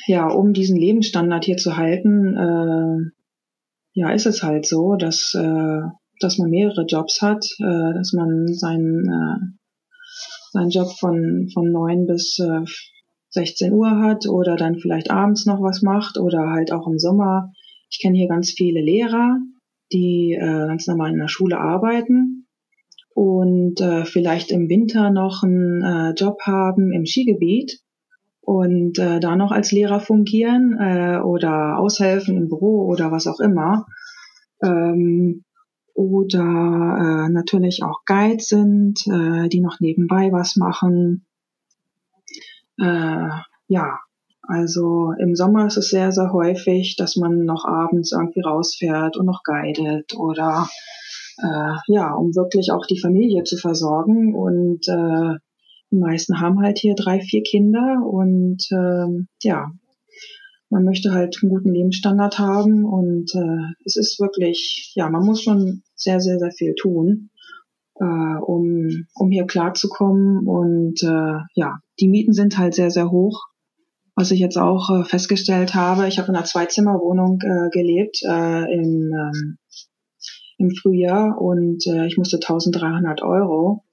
ja, um diesen Lebensstandard hier zu halten, äh, ja, ist es halt so, dass, äh, dass man mehrere Jobs hat, äh, dass man seinen, äh, seinen Job von, von neun bis äh, 16 Uhr hat oder dann vielleicht abends noch was macht oder halt auch im Sommer. Ich kenne hier ganz viele Lehrer, die äh, ganz normal in der Schule arbeiten und äh, vielleicht im Winter noch einen äh, Job haben im Skigebiet und äh, da noch als Lehrer fungieren äh, oder aushelfen im Büro oder was auch immer. Ähm, oder äh, natürlich auch Guides sind, äh, die noch nebenbei was machen. Äh, ja, also im Sommer ist es sehr, sehr häufig, dass man noch abends irgendwie rausfährt und noch guidet oder äh, ja, um wirklich auch die Familie zu versorgen. Und äh, die meisten haben halt hier drei, vier Kinder und äh, ja, man möchte halt einen guten Lebensstandard haben und äh, es ist wirklich, ja, man muss schon sehr, sehr, sehr viel tun, äh, um, um hier klarzukommen und äh, ja, die Mieten sind halt sehr, sehr hoch. Was ich jetzt auch äh, festgestellt habe, ich habe in einer Zweizimmerwohnung äh, gelebt äh, im, ähm, im Frühjahr und äh, ich musste 1300 Euro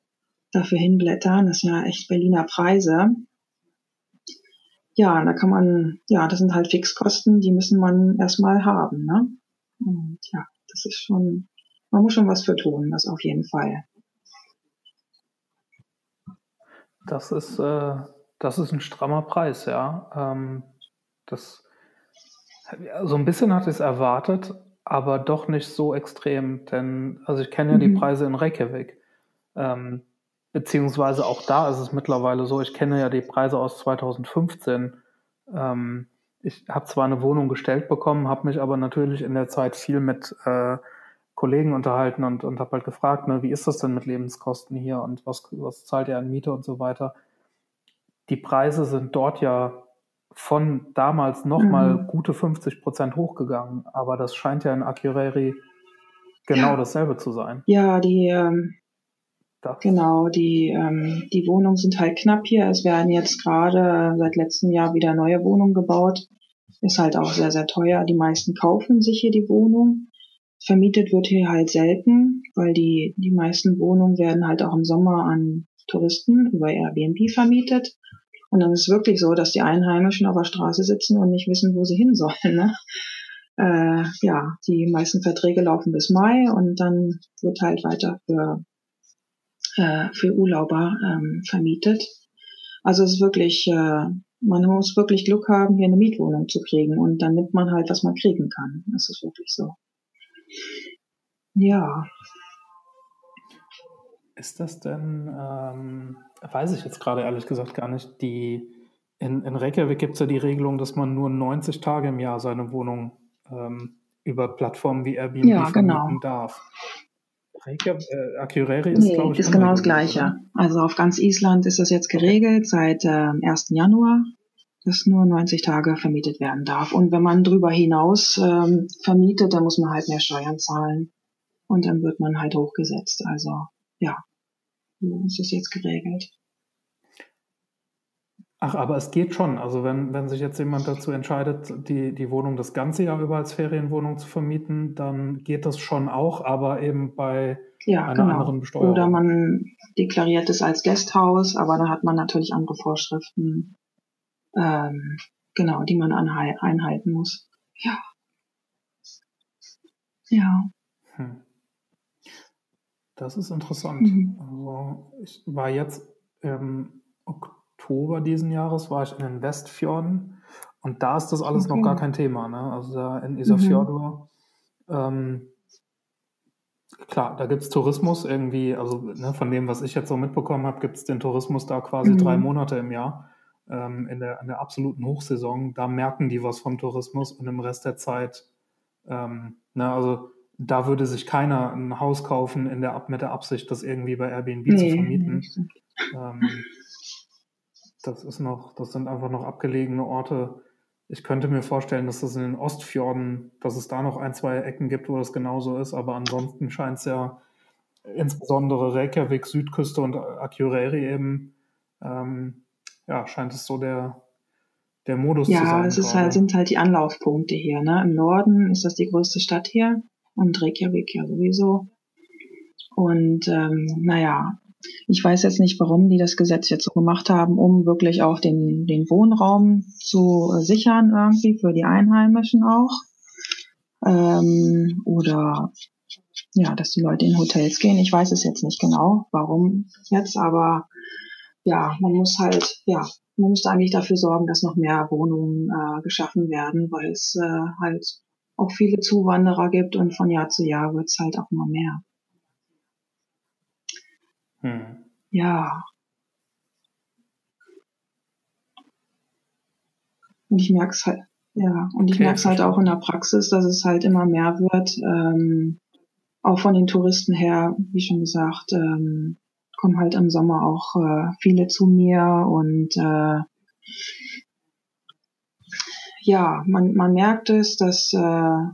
dafür hinblättern. Das sind ja echt Berliner Preise ja, da kann man, ja, das sind halt Fixkosten, die müssen man erstmal haben, ne? Und ja, das ist schon, man muss schon was für tun, das auf jeden Fall. Das ist, äh, das ist ein strammer Preis, ja. Ähm, das, so ein bisschen hatte ich es erwartet, aber doch nicht so extrem, denn, also ich kenne ja mhm. die Preise in Reykjavik. Ähm, Beziehungsweise auch da ist es mittlerweile so, ich kenne ja die Preise aus 2015. Ähm, ich habe zwar eine Wohnung gestellt bekommen, habe mich aber natürlich in der Zeit viel mit äh, Kollegen unterhalten und, und habe halt gefragt, ne, wie ist das denn mit Lebenskosten hier und was, was zahlt ihr an Miete und so weiter. Die Preise sind dort ja von damals nochmal mhm. gute 50 Prozent hochgegangen, aber das scheint ja in Akureyri genau ja. dasselbe zu sein. Ja, die, ähm. Genau, die, ähm, die Wohnungen sind halt knapp hier. Es werden jetzt gerade seit letztem Jahr wieder neue Wohnungen gebaut. Ist halt auch sehr, sehr teuer. Die meisten kaufen sich hier die Wohnung. Vermietet wird hier halt selten, weil die, die meisten Wohnungen werden halt auch im Sommer an Touristen über Airbnb vermietet. Und dann ist es wirklich so, dass die Einheimischen auf der Straße sitzen und nicht wissen, wo sie hin sollen. Ne? Äh, ja, die meisten Verträge laufen bis Mai und dann wird halt weiter für äh, für Urlauber ähm, vermietet. Also es ist wirklich, äh, man muss wirklich Glück haben, hier eine Mietwohnung zu kriegen und dann nimmt man halt, was man kriegen kann. Das ist wirklich so. Ja. Ist das denn, ähm, weiß ich jetzt gerade ehrlich gesagt gar nicht, die in, in Reykjavik gibt es ja die Regelung, dass man nur 90 Tage im Jahr seine Wohnung ähm, über Plattformen wie Airbnb ja, genau. vermieten darf. Reykjavik, äh, Akureyri ist, nee, glaube ich, ist genau das Gleiche. Oder? Also auf ganz Island ist das jetzt geregelt seit äh, 1. Januar, dass nur 90 Tage vermietet werden darf. Und wenn man drüber hinaus ähm, vermietet, dann muss man halt mehr Steuern zahlen. Und dann wird man halt hochgesetzt. Also ja, ist es jetzt geregelt. Ach, aber es geht schon. Also wenn, wenn sich jetzt jemand dazu entscheidet, die, die Wohnung das ganze Jahr über als Ferienwohnung zu vermieten, dann geht das schon auch, aber eben bei ja, einer genau. anderen Besteuerung. Oder man deklariert es als Gasthaus, aber da hat man natürlich andere Vorschriften, ähm, genau, die man einhalten muss. Ja. Ja. Hm. Das ist interessant. Mhm. Also ich war jetzt im Oktober diesen Jahres war ich in den Westfjorden und da ist das alles okay. noch gar kein Thema. Ne? Also da in Isafjordur, mhm. ähm, klar, da gibt es Tourismus irgendwie, also ne, von dem, was ich jetzt so mitbekommen habe, gibt es den Tourismus da quasi mhm. drei Monate im Jahr. Ähm, in, der, in der absoluten Hochsaison, da merken die was vom Tourismus und im Rest der Zeit, ähm, ne, also da würde sich keiner ein Haus kaufen in der, mit der Absicht, das irgendwie bei Airbnb nee, zu vermieten. Ähm, das ist noch, das sind einfach noch abgelegene Orte. Ich könnte mir vorstellen, dass das in den Ostfjorden, dass es da noch ein, zwei Ecken gibt, wo das genauso ist, aber ansonsten scheint es ja insbesondere Reykjavik, Südküste und Akureyri eben, ähm, ja, scheint es so der, der Modus ja, zu sein. Ja, es ist halt, sind halt die Anlaufpunkte hier. Ne? Im Norden ist das die größte Stadt hier und Reykjavik ja sowieso. Und ähm, naja, ich weiß jetzt nicht, warum die das Gesetz jetzt so gemacht haben, um wirklich auch den, den Wohnraum zu sichern irgendwie für die Einheimischen auch. Ähm, oder ja, dass die Leute in Hotels gehen. Ich weiß es jetzt nicht genau, warum jetzt, aber ja, man muss halt, ja, man muss eigentlich dafür sorgen, dass noch mehr Wohnungen äh, geschaffen werden, weil es äh, halt auch viele Zuwanderer gibt und von Jahr zu Jahr wird es halt auch immer mehr. Hm. Ja. Und ich merke es halt, ja, und ich okay, merke es halt auch in der Praxis, dass es halt immer mehr wird, ähm, auch von den Touristen her, wie schon gesagt, ähm, kommen halt im Sommer auch äh, viele zu mir und äh, ja, man, man merkt es, dass äh,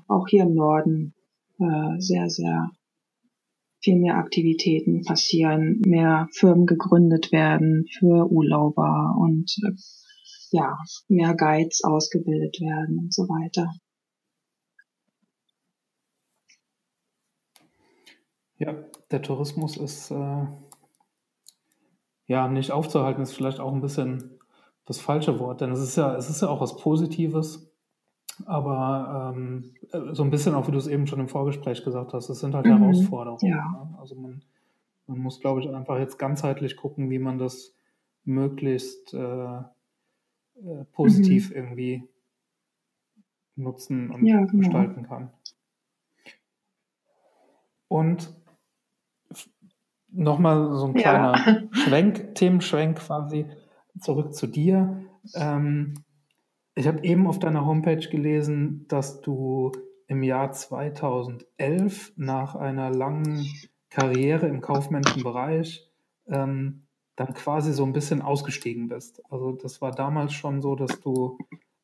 auch hier im Norden äh, sehr, sehr viel mehr Aktivitäten passieren, mehr Firmen gegründet werden für Urlauber und äh, ja, mehr Guides ausgebildet werden und so weiter. Ja, der Tourismus ist äh, ja nicht aufzuhalten, ist vielleicht auch ein bisschen das falsche Wort, denn es ist ja, es ist ja auch was Positives, aber ähm, so ein bisschen auch, wie du es eben schon im Vorgespräch gesagt hast, es sind halt mhm. Herausforderungen. Ja. Ne? Also man, man muss, glaube ich, einfach jetzt ganzheitlich gucken, wie man das möglichst äh, äh, positiv mhm. irgendwie nutzen und ja, genau. gestalten kann. Und nochmal so ein kleiner ja. Schwenk, Themenschwenk quasi zurück zu dir. Ähm, ich habe eben auf deiner Homepage gelesen, dass du im Jahr 2011 nach einer langen Karriere im kaufmännischen Bereich ähm, dann quasi so ein bisschen ausgestiegen bist. Also das war damals schon so, dass du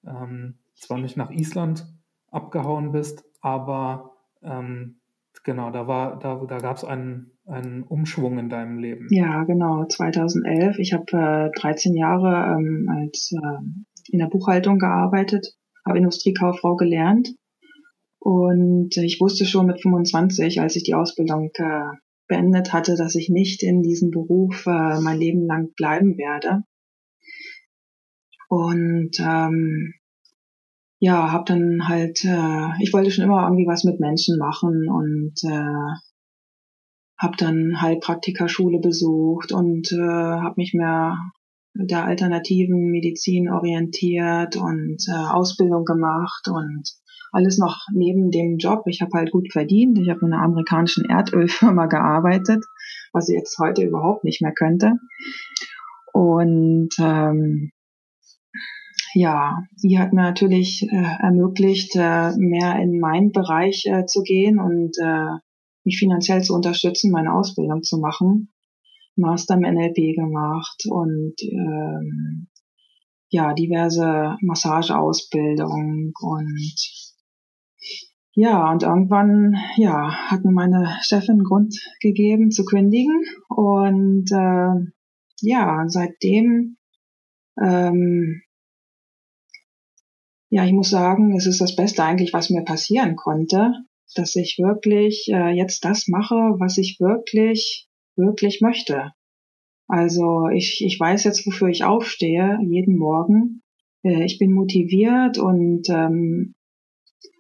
ähm, zwar nicht nach Island abgehauen bist, aber ähm, genau, da war, da, da gab es einen, einen Umschwung in deinem Leben. Ja, genau, 2011. Ich habe äh, 13 Jahre ähm, als äh, in der Buchhaltung gearbeitet, habe Industriekauffrau gelernt und ich wusste schon mit 25, als ich die Ausbildung äh, beendet hatte, dass ich nicht in diesem Beruf äh, mein Leben lang bleiben werde. Und ähm, ja, habe dann halt, äh, ich wollte schon immer irgendwie was mit Menschen machen und äh, habe dann Heilpraktikerschule besucht und äh, habe mich mehr der alternativen Medizin orientiert und äh, Ausbildung gemacht und alles noch neben dem Job. Ich habe halt gut verdient. Ich habe in einer amerikanischen Erdölfirma gearbeitet, was ich jetzt heute überhaupt nicht mehr könnte. Und ähm, ja, sie hat mir natürlich äh, ermöglicht, äh, mehr in meinen Bereich äh, zu gehen und äh, mich finanziell zu unterstützen, meine Ausbildung zu machen. Master im NLP gemacht und ähm, ja, diverse Massageausbildung und ja, und irgendwann, ja, hat mir meine Chefin Grund gegeben zu kündigen und äh, ja, seitdem ähm, ja, ich muss sagen, es ist das Beste eigentlich, was mir passieren konnte, dass ich wirklich äh, jetzt das mache, was ich wirklich, wirklich möchte. Also ich, ich weiß jetzt, wofür ich aufstehe, jeden Morgen. Äh, ich bin motiviert und ähm,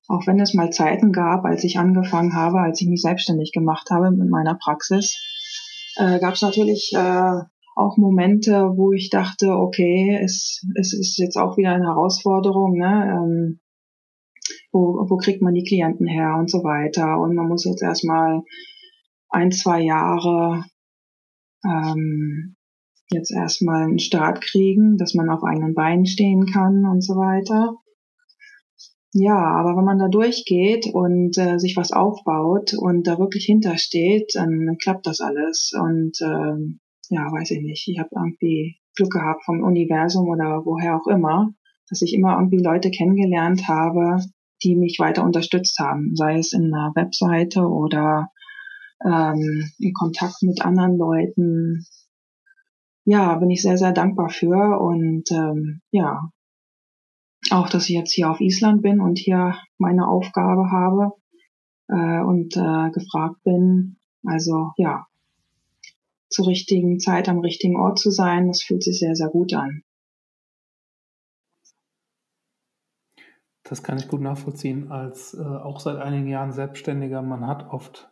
auch wenn es mal Zeiten gab, als ich angefangen habe, als ich mich selbstständig gemacht habe mit meiner Praxis, äh, gab es natürlich äh, auch Momente, wo ich dachte, okay, es, es ist jetzt auch wieder eine Herausforderung, ne? Ähm, wo, wo kriegt man die Klienten her und so weiter. Und man muss jetzt erstmal ein, zwei Jahre ähm, jetzt erstmal einen Start kriegen, dass man auf eigenen Beinen stehen kann und so weiter. Ja, aber wenn man da durchgeht und äh, sich was aufbaut und da wirklich hintersteht, dann klappt das alles. Und äh, ja, weiß ich nicht, ich habe irgendwie Glück gehabt vom Universum oder woher auch immer, dass ich immer irgendwie Leute kennengelernt habe, die mich weiter unterstützt haben, sei es in einer Webseite oder ähm, in Kontakt mit anderen Leuten. Ja, bin ich sehr, sehr dankbar für und ähm, ja, auch, dass ich jetzt hier auf Island bin und hier meine Aufgabe habe äh, und äh, gefragt bin. Also ja, zur richtigen Zeit am richtigen Ort zu sein, das fühlt sich sehr, sehr gut an. Das kann ich gut nachvollziehen. Als äh, auch seit einigen Jahren Selbstständiger, man hat oft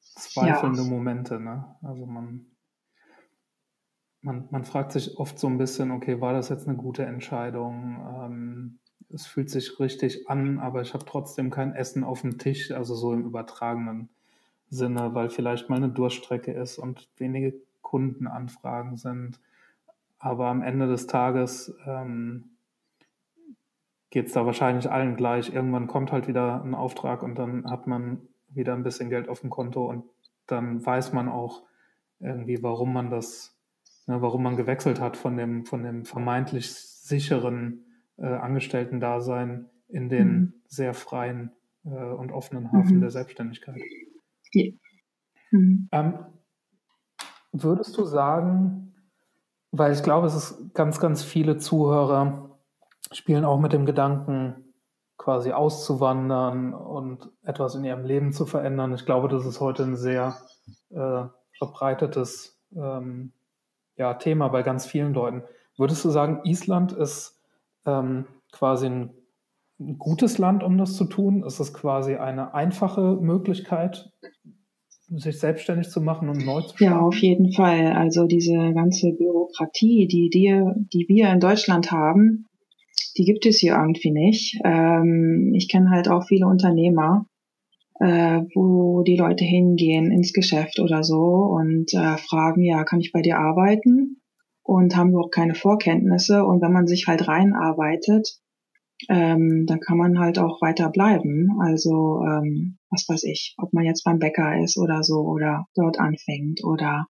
zweifelnde ja. Momente. Ne? Also man, man, man fragt sich oft so ein bisschen, okay, war das jetzt eine gute Entscheidung? Ähm, es fühlt sich richtig an, aber ich habe trotzdem kein Essen auf dem Tisch, also so im übertragenen Sinne, weil vielleicht mal eine Durststrecke ist und wenige Kundenanfragen sind. Aber am Ende des Tages ähm, geht es da wahrscheinlich allen gleich. Irgendwann kommt halt wieder ein Auftrag und dann hat man wieder ein bisschen Geld auf dem Konto und dann weiß man auch irgendwie, warum man das, ne, warum man gewechselt hat von dem, von dem vermeintlich sicheren äh, Angestellten-Dasein in den mhm. sehr freien äh, und offenen Hafen mhm. der Selbstständigkeit. Ja. Mhm. Ähm, würdest du sagen, weil ich glaube, es ist ganz, ganz viele Zuhörer spielen auch mit dem Gedanken, quasi auszuwandern und etwas in ihrem Leben zu verändern. Ich glaube, das ist heute ein sehr äh, verbreitetes ähm, ja, Thema bei ganz vielen Leuten. Würdest du sagen, Island ist ähm, quasi ein, ein gutes Land, um das zu tun? Ist es quasi eine einfache Möglichkeit, sich selbstständig zu machen und neu zu starten? Ja, auf jeden Fall. Also diese ganze Bürokratie, die, die, die wir in Deutschland haben, die gibt es hier irgendwie nicht. Ähm, ich kenne halt auch viele Unternehmer, äh, wo die Leute hingehen ins Geschäft oder so und äh, fragen, ja, kann ich bei dir arbeiten? Und haben überhaupt keine Vorkenntnisse. Und wenn man sich halt reinarbeitet, ähm, dann kann man halt auch weiter bleiben. Also, ähm, was weiß ich, ob man jetzt beim Bäcker ist oder so oder dort anfängt oder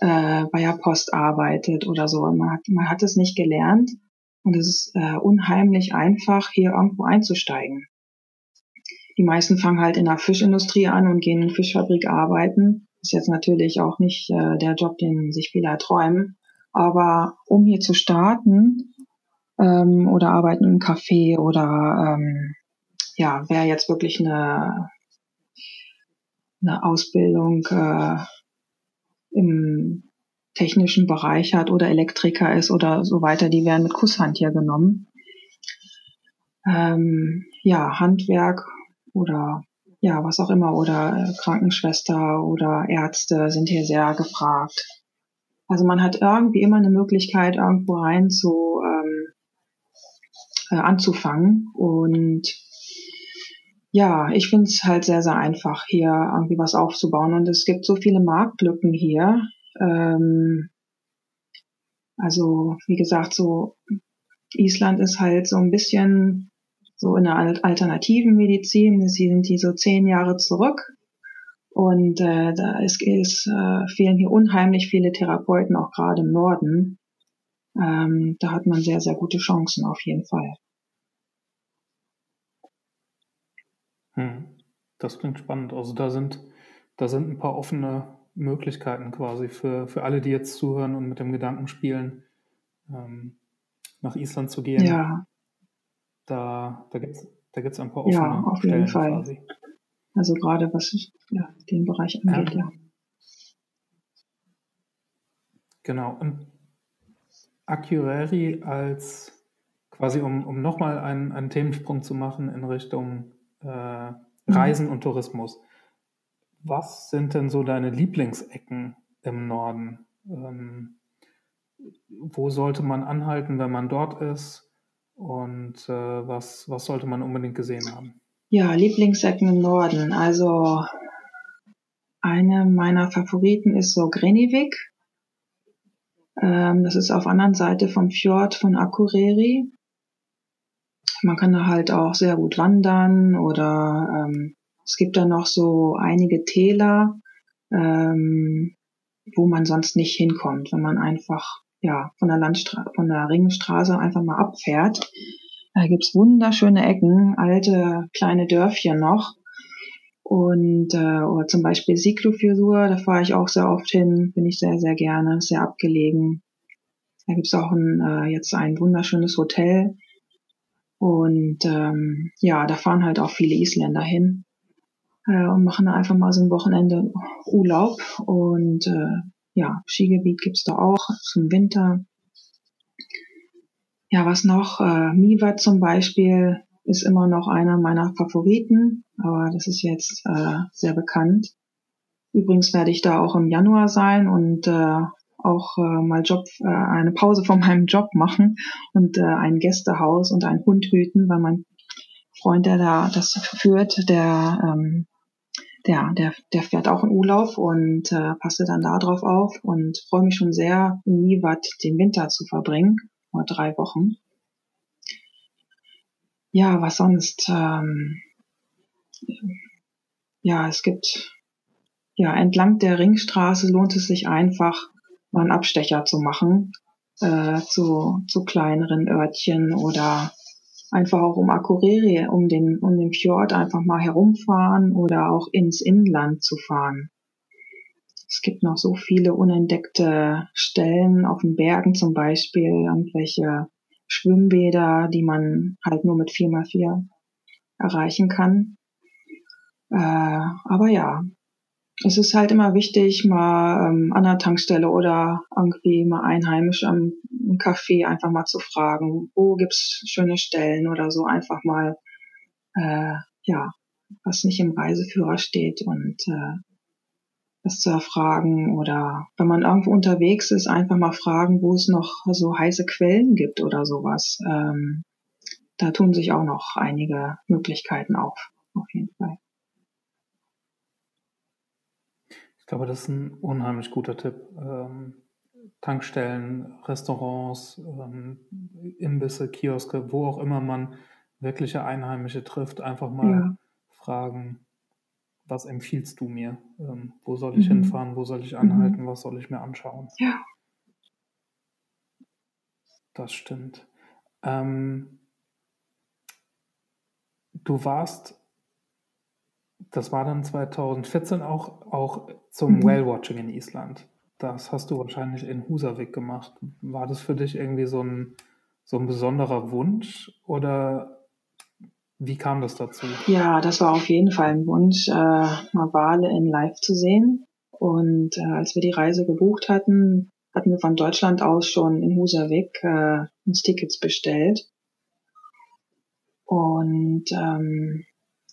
äh, bei der Post arbeitet oder so. Man hat, man hat es nicht gelernt und es ist äh, unheimlich einfach, hier irgendwo einzusteigen. Die meisten fangen halt in der Fischindustrie an und gehen in Fischfabrik arbeiten. Ist jetzt natürlich auch nicht äh, der Job, den sich viele träumen. Aber um hier zu starten ähm, oder arbeiten im Café oder ähm, ja, wäre jetzt wirklich eine, eine Ausbildung äh, im technischen Bereich hat oder Elektriker ist oder so weiter, die werden mit Kusshand hier genommen. Ähm, ja, Handwerk oder ja, was auch immer oder äh, Krankenschwester oder Ärzte sind hier sehr gefragt. Also man hat irgendwie immer eine Möglichkeit, irgendwo rein zu ähm, äh, anzufangen und ja, ich finde es halt sehr, sehr einfach, hier irgendwie was aufzubauen. Und es gibt so viele Marktlücken hier. Ähm, also, wie gesagt, so Island ist halt so ein bisschen so in der alternativen Medizin. Sie sind hier so zehn Jahre zurück. Und äh, da ist, ist, äh, fehlen hier unheimlich viele Therapeuten, auch gerade im Norden. Ähm, da hat man sehr, sehr gute Chancen auf jeden Fall. Hm, das klingt spannend. Also da sind, da sind ein paar offene Möglichkeiten quasi für, für alle, die jetzt zuhören und mit dem Gedanken spielen, ähm, nach Island zu gehen. Ja. Da, da gibt es da gibt's ein paar offene ja, auf Stellen jeden Fall. quasi. Also gerade was ja, den Bereich angeht, ja. ja. Genau. Und Accureri als quasi, um, um nochmal einen, einen Themensprung zu machen in Richtung äh, mhm. Reisen und Tourismus. Was sind denn so deine Lieblingsecken im Norden? Ähm, wo sollte man anhalten, wenn man dort ist? Und äh, was, was sollte man unbedingt gesehen haben? Ja, Lieblingsecken im Norden. Also eine meiner Favoriten ist so Grenivik. Ähm, das ist auf der anderen Seite vom Fjord von Akureyri. Man kann da halt auch sehr gut wandern oder ähm, es gibt da noch so einige Täler, ähm, wo man sonst nicht hinkommt, wenn man einfach ja von der Landstraße, von der Ringstraße einfach mal abfährt. Da gibt's wunderschöne Ecken, alte kleine Dörfchen noch. Und äh, oder zum Beispiel Siklofjordur, da fahre ich auch sehr oft hin, bin ich sehr, sehr gerne, sehr abgelegen. Da gibt's auch ein, äh, jetzt ein wunderschönes Hotel. Und ähm, ja, da fahren halt auch viele Isländer hin äh, und machen da einfach mal so ein Wochenende Urlaub. Und äh, ja, Skigebiet gibt's da auch zum Winter. Ja, was noch? Äh, Miva zum Beispiel ist immer noch einer meiner Favoriten, aber das ist jetzt äh, sehr bekannt. Übrigens werde ich da auch im Januar sein und äh, auch äh, mal Job, äh, eine Pause von meinem Job machen und äh, ein Gästehaus und einen Hund hüten, weil mein Freund, der da das führt, der ähm, der, der, der fährt auch in Urlaub und äh, passte dann da drauf auf und freue mich schon sehr, in Niewat den Winter zu verbringen, vor drei Wochen. Ja, was sonst? Ähm, ja, es gibt, ja, entlang der Ringstraße lohnt es sich einfach, mal einen Abstecher zu machen, äh, zu, zu kleineren Örtchen oder einfach auch um Akureyri, um den, um den Fjord einfach mal herumfahren oder auch ins Inland zu fahren. Es gibt noch so viele unentdeckte Stellen auf den Bergen zum Beispiel, irgendwelche Schwimmbäder, die man halt nur mit 4x4 erreichen kann. Äh, aber ja, es ist halt immer wichtig, mal ähm, an der Tankstelle oder irgendwie mal einheimisch am Café einfach mal zu fragen, wo gibt's schöne Stellen oder so einfach mal, äh, ja, was nicht im Reiseführer steht und äh, das zu erfragen oder wenn man irgendwo unterwegs ist, einfach mal fragen, wo es noch so heiße Quellen gibt oder sowas. Ähm, da tun sich auch noch einige Möglichkeiten auf, auf jeden Fall. Ich glaube, das ist ein unheimlich guter Tipp. Ähm, Tankstellen, Restaurants, ähm, Imbisse, Kioske, wo auch immer man wirkliche Einheimische trifft, einfach mal ja. fragen, was empfiehlst du mir? Ähm, wo soll ich mhm. hinfahren? Wo soll ich anhalten? Mhm. Was soll ich mir anschauen? Ja. Das stimmt. Ähm, du warst das war dann 2014 auch, auch zum mhm. Whale-Watching in Island. Das hast du wahrscheinlich in Husavik gemacht. War das für dich irgendwie so ein, so ein besonderer Wunsch oder wie kam das dazu? Ja, das war auf jeden Fall ein Wunsch, äh, mal Wale in Live zu sehen. Und äh, als wir die Reise gebucht hatten, hatten wir von Deutschland aus schon in Husavik äh, uns Tickets bestellt. Und ähm,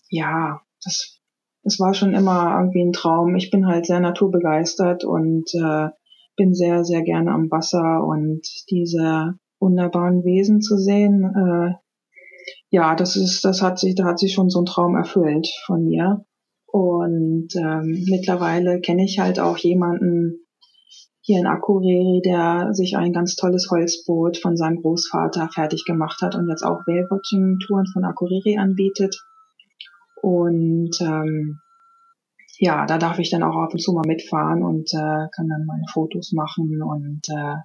ja, das es war schon immer irgendwie ein Traum. Ich bin halt sehr naturbegeistert und äh, bin sehr, sehr gerne am Wasser und diese wunderbaren Wesen zu sehen, äh, ja, das ist, das hat sich, da hat sich schon so ein Traum erfüllt von mir. Und ähm, mittlerweile kenne ich halt auch jemanden hier in Akureyri, der sich ein ganz tolles Holzboot von seinem Großvater fertig gemacht hat und jetzt auch Whale-Watching-Touren von Akureyri anbietet. Und ähm, ja, da darf ich dann auch ab und zu mal mitfahren und äh, kann dann meine Fotos machen und äh,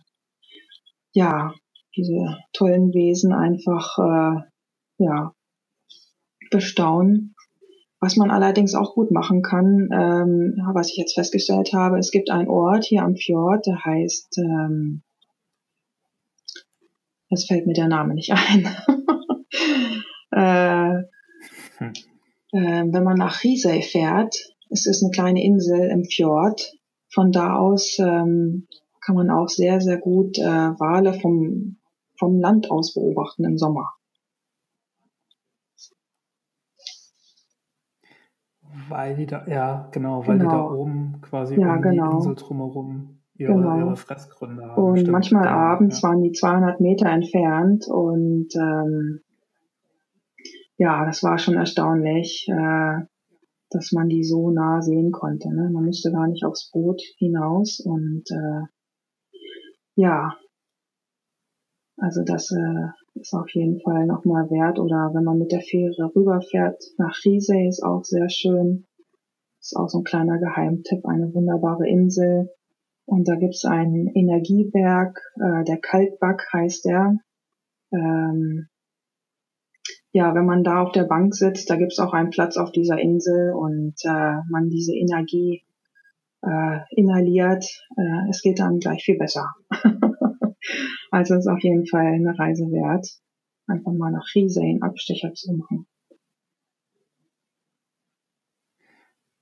ja, diese tollen Wesen einfach äh, ja bestaunen. Was man allerdings auch gut machen kann, ähm, was ich jetzt festgestellt habe, es gibt einen Ort hier am Fjord, der heißt, ähm, jetzt fällt mir der Name nicht ein. äh, hm wenn man nach Risei fährt, es ist eine kleine Insel im Fjord. Von da aus ähm, kann man auch sehr, sehr gut äh, Wale vom, vom Land aus beobachten im Sommer. Weil die da, ja, genau, weil genau. die da genau. oben quasi ja, um genau. die Insel drumherum ihre, genau. ihre Fressgründe haben. Und Stimmt. manchmal ja, abends ja. waren die 200 Meter entfernt und ähm, ja, das war schon erstaunlich, äh, dass man die so nah sehen konnte. Ne? Man musste gar nicht aufs Boot hinaus und äh, ja, also das äh, ist auf jeden Fall nochmal wert. Oder wenn man mit der Fähre rüberfährt nach Riese, ist auch sehr schön. Ist auch so ein kleiner Geheimtipp, eine wunderbare Insel. Und da gibt's einen Energieberg, äh, der Kaltback heißt der. Ähm, ja, wenn man da auf der Bank sitzt, da gibt's auch einen Platz auf dieser Insel und äh, man diese Energie äh, inhaliert, äh, es geht dann gleich viel besser. also ist auf jeden Fall eine Reise wert, einfach mal nach Riese einen Abstecher zu machen.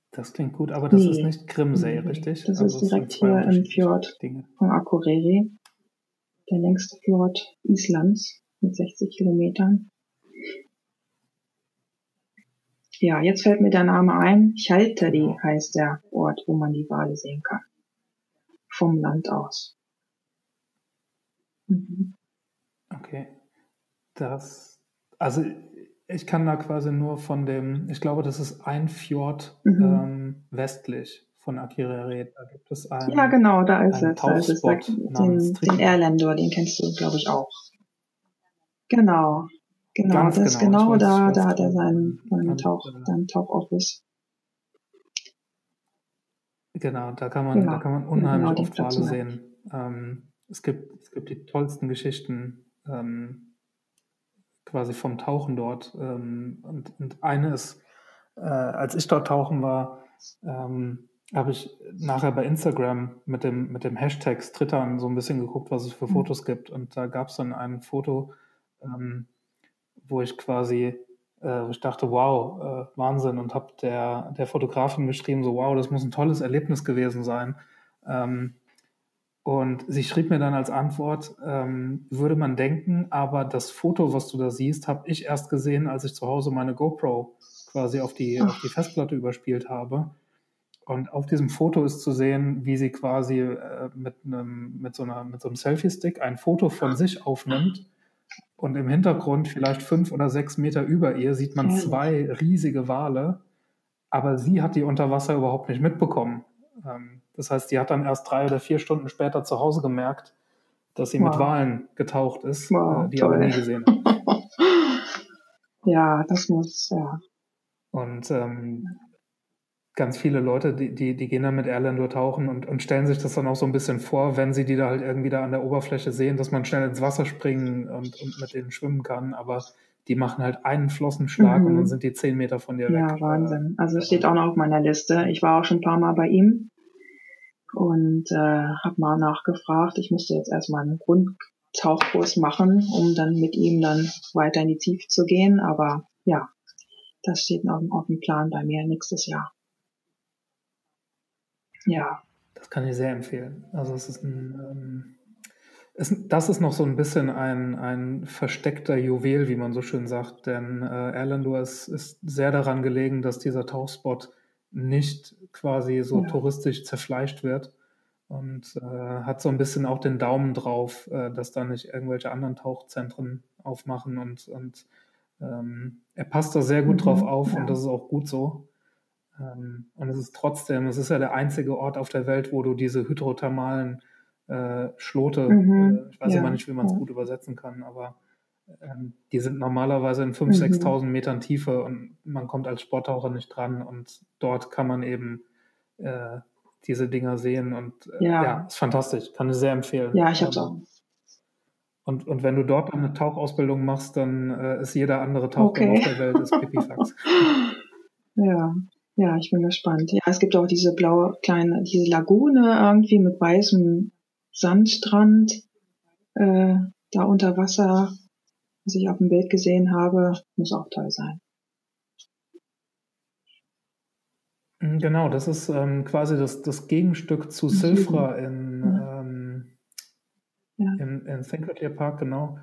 Das klingt gut, aber das nee. ist nicht Grimsey, nee, richtig? Das also ist direkt hier im Fjord Dinge. von Akureyri, der längste Fjord Islands mit 60 Kilometern. Ja, jetzt fällt mir der Name ein. Chalteri heißt der Ort, wo man die Wale sehen kann. vom Land aus. Mhm. Okay. Das, also ich kann da quasi nur von dem, ich glaube, das ist ein Fjord mhm. ähm, westlich von Akureyri. Da gibt es einen. Ja, genau, da ist es. Da ist es. Da, den, den Airlander, den kennst du, glaube ich, auch. Genau. Genau, Ganz das genau, genau da, da hat er seinen, seinen Tauch, seinen Tauchoffice. Genau, da kann man, genau. da kann man unheimlich genau, oft Wale sehen. Ähm, es gibt, es gibt die tollsten Geschichten ähm, quasi vom Tauchen dort. Ähm, und, und eine ist, äh, als ich dort tauchen war, ähm, habe ich nachher bei Instagram mit dem, mit dem Hashtag Strittern so ein bisschen geguckt, was es für mhm. Fotos gibt. Und da gab es dann ein Foto, ähm, wo ich quasi, äh, ich dachte, wow, äh, Wahnsinn. Und habe der, der Fotografin geschrieben, so wow, das muss ein tolles Erlebnis gewesen sein. Ähm, und sie schrieb mir dann als Antwort, ähm, würde man denken, aber das Foto, was du da siehst, habe ich erst gesehen, als ich zu Hause meine GoPro quasi auf die, auf die Festplatte überspielt habe. Und auf diesem Foto ist zu sehen, wie sie quasi äh, mit, einem, mit, so einer, mit so einem Selfie-Stick ein Foto von sich aufnimmt. Und im Hintergrund, vielleicht fünf oder sechs Meter über ihr, sieht man zwei riesige Wale. Aber sie hat die unter Wasser überhaupt nicht mitbekommen. Ähm, das heißt, die hat dann erst drei oder vier Stunden später zu Hause gemerkt, dass sie wow. mit Walen getaucht ist, wow, äh, die toll. aber nie gesehen hat. ja, das muss, ja. Und ähm, ganz viele Leute, die, die, die gehen dann mit Erlander tauchen und, und stellen sich das dann auch so ein bisschen vor, wenn sie die da halt irgendwie da an der Oberfläche sehen, dass man schnell ins Wasser springen und, und mit denen schwimmen kann. Aber die machen halt einen Flossenschlag mhm. und dann sind die zehn Meter von dir ja, weg. Ja, Wahnsinn. Also es steht auch noch auf meiner Liste. Ich war auch schon ein paar Mal bei ihm und äh, habe mal nachgefragt. Ich musste jetzt erstmal einen Grundtauchkurs machen, um dann mit ihm dann weiter in die Tiefe zu gehen. Aber ja, das steht noch auf dem Plan bei mir nächstes Jahr. Ja. Das kann ich sehr empfehlen. Also es ist ein, ähm, es, das ist noch so ein bisschen ein, ein versteckter Juwel, wie man so schön sagt, denn äh, Erlander ist, ist sehr daran gelegen, dass dieser Tauchspot nicht quasi so ja. touristisch zerfleischt wird und äh, hat so ein bisschen auch den Daumen drauf, äh, dass da nicht irgendwelche anderen Tauchzentren aufmachen und, und ähm, er passt da sehr gut mhm, drauf auf ja. und das ist auch gut so. Ähm, und es ist trotzdem, es ist ja der einzige Ort auf der Welt, wo du diese hydrothermalen äh, Schlote, mhm. äh, ich weiß ja. immer nicht, wie man es ja. gut übersetzen kann, aber ähm, die sind normalerweise in 5.000, mhm. 6.000 Metern Tiefe und man kommt als Sporttaucher nicht dran und dort kann man eben äh, diese Dinger sehen und äh, ja. ja, ist fantastisch, kann ich sehr empfehlen. Ja, ich habe es auch. Und, und wenn du dort eine Tauchausbildung machst, dann äh, ist jeder andere Taucher okay. auf der Welt ist Pipifax. ja, ja, ich bin gespannt. Ja, es gibt auch diese blaue kleine, diese Lagune irgendwie mit weißem Sandstrand äh, da unter Wasser, was ich auf dem Bild gesehen habe, muss auch toll sein. Mm, genau, das ist ähm, quasi das, das Gegenstück zu Silfra in, ähm, ja. in, in St. Park, genau.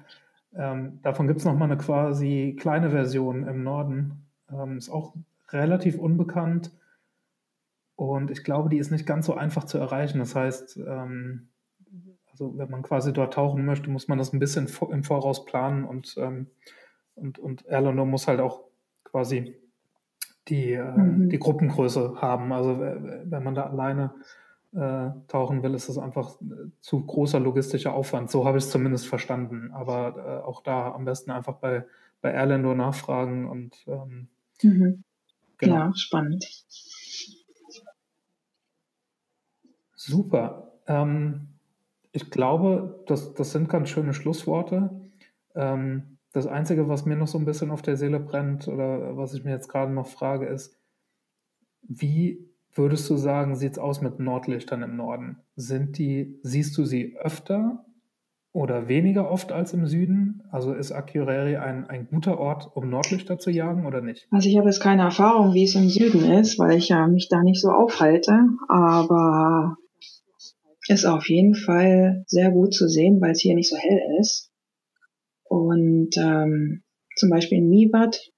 Ähm, davon gibt es nochmal eine quasi kleine Version im Norden. Ähm, ist auch relativ unbekannt und ich glaube, die ist nicht ganz so einfach zu erreichen. Das heißt, ähm, also wenn man quasi dort tauchen möchte, muss man das ein bisschen im Voraus planen und, ähm, und, und Erlenor muss halt auch quasi die, äh, mhm. die Gruppengröße haben. Also wenn man da alleine äh, tauchen will, ist das einfach äh, zu großer logistischer Aufwand. So habe ich es zumindest verstanden. Aber äh, auch da am besten einfach bei, bei Erlendor nachfragen und ähm, mhm. Genau. Ja, spannend. Super. Ähm, ich glaube, das, das sind ganz schöne Schlussworte. Ähm, das Einzige, was mir noch so ein bisschen auf der Seele brennt oder was ich mir jetzt gerade noch frage, ist, wie würdest du sagen, sieht es aus mit Nordlichtern im Norden? Sind die, siehst du sie öfter oder weniger oft als im Süden? Also ist Akureyri ein, ein guter Ort, um Nordlichter zu jagen oder nicht? Also ich habe jetzt keine Erfahrung, wie es im Süden ist, weil ich ja mich da nicht so aufhalte, aber ist auf jeden Fall sehr gut zu sehen, weil es hier nicht so hell ist. Und ähm, zum Beispiel in Mivat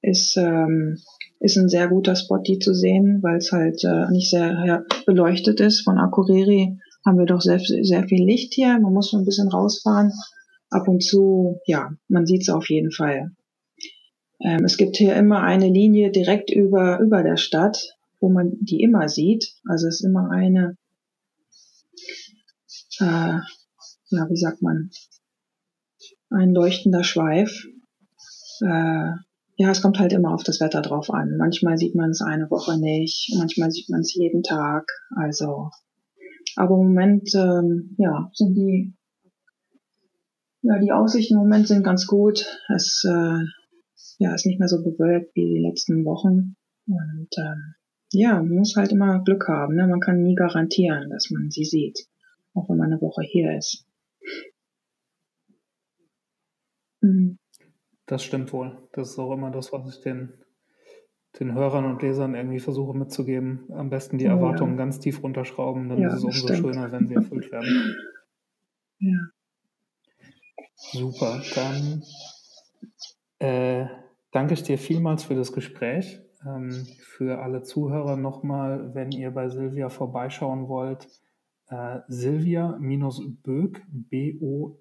ist, ähm, ist ein sehr guter Spot, die zu sehen, weil es halt äh, nicht sehr beleuchtet ist. Von Akureyri haben wir doch sehr, sehr viel Licht hier. Man muss schon ein bisschen rausfahren. Ab und zu, ja, man sieht es auf jeden Fall. Ähm, es gibt hier immer eine Linie direkt über, über der Stadt, wo man die immer sieht. Also es ist immer eine, äh, ja, wie sagt man, ein leuchtender Schweif. Äh, ja, es kommt halt immer auf das Wetter drauf an. Manchmal sieht man es eine Woche nicht, manchmal sieht man es jeden Tag. Also, aber im Moment, ähm, ja, sind die, ja, die Aussichten im Moment sind ganz gut. Es, äh, ja, ist nicht mehr so bewölkt wie die letzten Wochen. Und ähm, ja, man muss halt immer Glück haben. Ne? Man kann nie garantieren, dass man sie sieht, auch wenn man eine Woche hier ist. Mhm. Das stimmt wohl. Das ist auch immer das, was ich den, den Hörern und Lesern irgendwie versuche mitzugeben. Am besten die Erwartungen ja. ganz tief runterschrauben, dann ja, ist es umso stimmt. schöner, wenn sie erfüllt werden. Ja. Super. Dann äh, danke ich dir vielmals für das Gespräch. Ähm, für alle Zuhörer nochmal, wenn ihr bei Silvia vorbeischauen wollt, äh, silvia-böck, B-O-E-K.de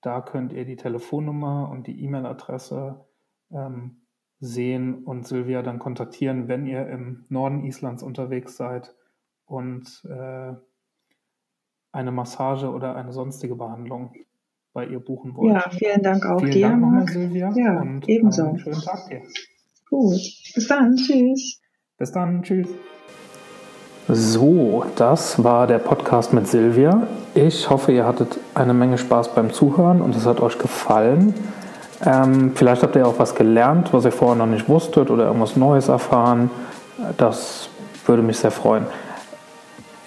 da könnt ihr die Telefonnummer und die E-Mail-Adresse ähm, sehen und Silvia dann kontaktieren, wenn ihr im Norden Islands unterwegs seid und äh, eine Massage oder eine sonstige Behandlung bei ihr buchen wollt. Ja, vielen Dank auch vielen dir. Dank nochmal, Silvia. Ja, und ebenso. Einen schönen Tag dir. Gut. Bis dann. Tschüss. Bis dann. Tschüss. So, das war der Podcast mit Silvia. Ich hoffe, ihr hattet eine Menge Spaß beim Zuhören und es hat euch gefallen. Ähm, vielleicht habt ihr auch was gelernt, was ihr vorher noch nicht wusstet oder irgendwas Neues erfahren. Das würde mich sehr freuen.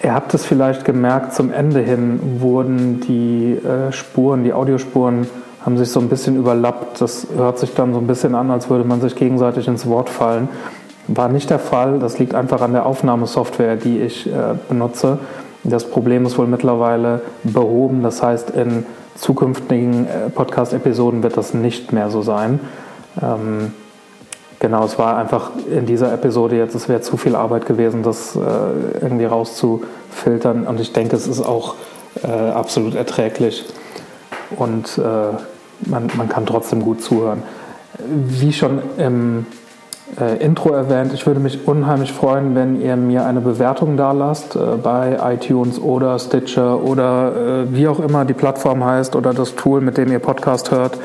Ihr habt es vielleicht gemerkt, zum Ende hin wurden die äh, Spuren, die Audiospuren, haben sich so ein bisschen überlappt. Das hört sich dann so ein bisschen an, als würde man sich gegenseitig ins Wort fallen. War nicht der Fall. Das liegt einfach an der Aufnahmesoftware, die ich äh, benutze. Das Problem ist wohl mittlerweile behoben. Das heißt, in zukünftigen äh, Podcast-Episoden wird das nicht mehr so sein. Ähm, genau, es war einfach in dieser Episode jetzt, es wäre zu viel Arbeit gewesen, das äh, irgendwie rauszufiltern. Und ich denke, es ist auch äh, absolut erträglich. Und äh, man, man kann trotzdem gut zuhören. Wie schon im äh, Intro erwähnt. Ich würde mich unheimlich freuen, wenn ihr mir eine Bewertung da lasst äh, bei iTunes oder Stitcher oder äh, wie auch immer die Plattform heißt oder das Tool, mit dem ihr Podcast hört.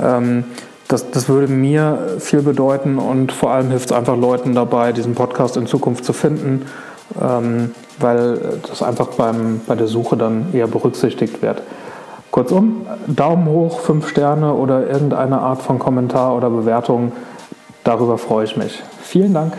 Ähm, das, das würde mir viel bedeuten und vor allem hilft es einfach Leuten dabei, diesen Podcast in Zukunft zu finden, ähm, weil das einfach beim, bei der Suche dann eher berücksichtigt wird. Kurzum, Daumen hoch, fünf Sterne oder irgendeine Art von Kommentar oder Bewertung Darüber freue ich mich. Vielen Dank.